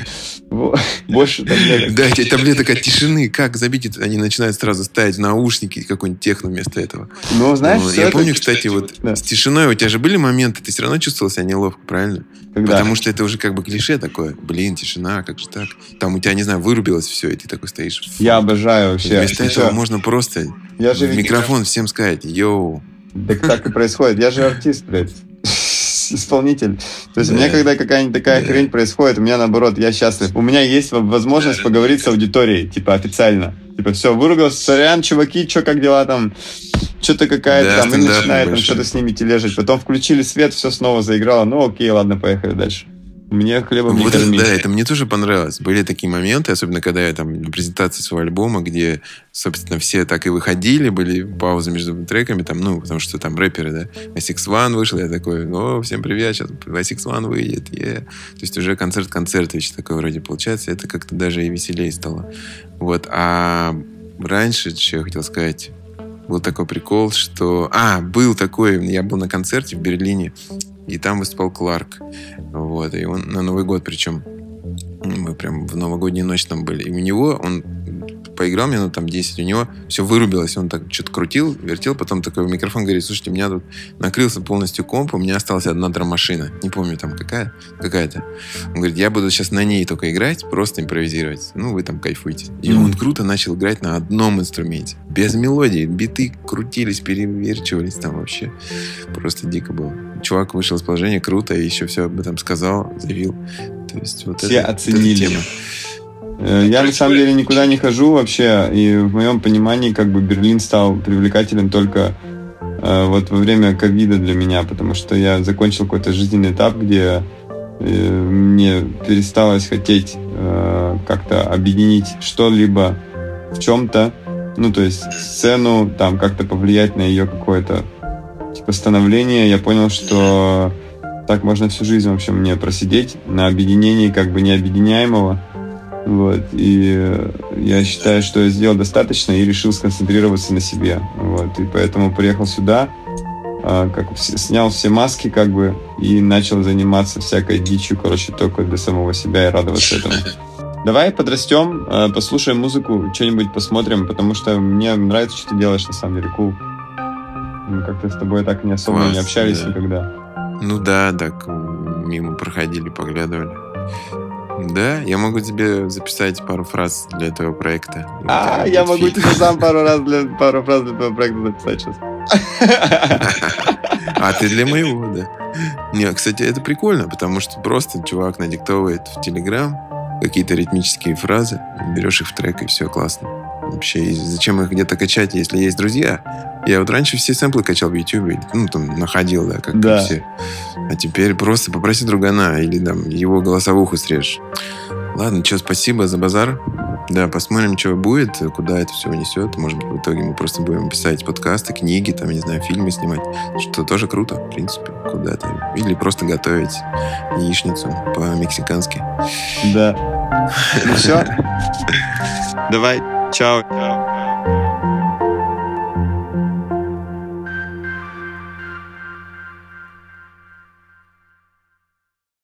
Больше таблеток. Дайте таблеток от тишины. Как забить? Они начинают сразу ставить наушники какой-нибудь техно вместо этого. Ну, знаешь, ну, Я помню, кстати, вот с тишиной у тебя же были моменты, ты все равно чувствовал себя неловко, правильно? Потому что это уже как бы клише такое. Блин, тишина, как же так? Там у тебя, не знаю, вырубилось все, и ты такой стоишь. Я обожаю вообще. Вместо этого можно просто я же микрофон всем сказать, йоу. Так так и происходит. Я же артист, блядь. Исполнитель. То есть да. у меня, когда какая-нибудь такая да. хрень происходит, у меня наоборот, я счастлив. У меня есть возможность поговорить с аудиторией, типа официально. Типа, все, выругался, сорян, чуваки, что, как дела там? Что-то какая-то да, там, и начинает там что-то с ними тележить. Потом включили свет, все снова заиграло. Ну, окей, ладно, поехали дальше. Мне хлебом вот не это, Да, это мне тоже понравилось. Были такие моменты, особенно когда я там на презентации своего альбома, где, собственно, все так и выходили, были паузы между треками, там, ну, потому что там рэперы, да. Асикс One вышел, я такой, о, всем привет, сейчас Асикс One выйдет, yeah. То есть уже концерт-концерт ведь такой вроде получается. Это как-то даже и веселее стало. Вот. А раньше, что я хотел сказать, был такой прикол, что... А, был такой, я был на концерте в Берлине, и там выступал Кларк. Вот, и он на Новый год причем. Мы прям в новогоднюю ночь там были. И у него, он поиграл минут там 10, у него все вырубилось, он так что-то крутил, вертел, потом такой в микрофон говорит, слушайте, у меня тут накрылся полностью комп, у меня осталась одна драм-машина, не помню там какая, какая-то. Он говорит, я буду сейчас на ней только играть, просто импровизировать, ну вы там кайфуйте. И mm-hmm. он круто начал играть на одном инструменте, без мелодии, биты крутились, переверчивались там вообще, просто дико было. Чувак вышел из положения, круто, и еще все об этом сказал, заявил. То есть вот Все это, оценили. Это тема. Э, я на самом деле никуда не хожу вообще, и в моем понимании как бы Берлин стал привлекателен только э, вот во время ковида для меня, потому что я закончил какой-то жизненный этап, где э, мне пересталось хотеть э, как-то объединить что-либо в чем-то, ну то есть сцену, там как-то повлиять на ее какое-то типа становление. Я понял, что Так можно всю жизнь, в общем, мне просидеть на объединении как бы необъединяемого. Вот. И я считаю, что я сделал достаточно и решил сконцентрироваться на себе. Вот. И поэтому приехал сюда, а, как снял все маски, как бы, и начал заниматься всякой дичью, короче, только для самого себя и радоваться этому. Давай подрастем, э, послушаем музыку, что-нибудь посмотрим, потому что мне нравится, что ты делаешь, на самом деле, кул. Мы как-то с тобой так не особо Класс, не общались да. никогда. Ну да, так мимо проходили, поглядывали. Да, я могу тебе записать пару фраз для этого проекта. А, я могу тебе сам пару раз для пару фраз для этого проекта записать сейчас. А ты для моего, да. Не, кстати, это прикольно, потому что просто чувак надиктовывает в Телеграм какие-то ритмические фразы, берешь их в трек, и все классно. Вообще, и зачем их где-то качать, если есть друзья? Я вот раньше все сэмплы качал в YouTube, ну, там, находил, да, как да. все. А теперь просто попроси другана или там его голосовуху срежь. Ладно, что, спасибо за базар. Да, посмотрим, что будет, куда это все унесет. Может быть, в итоге мы просто будем писать подкасты, книги, там, не знаю, фильмы снимать. Что тоже круто, в принципе, куда-то. Или просто готовить яичницу по-мексикански. Да. Ну все. Давай. Ciao. Ciao.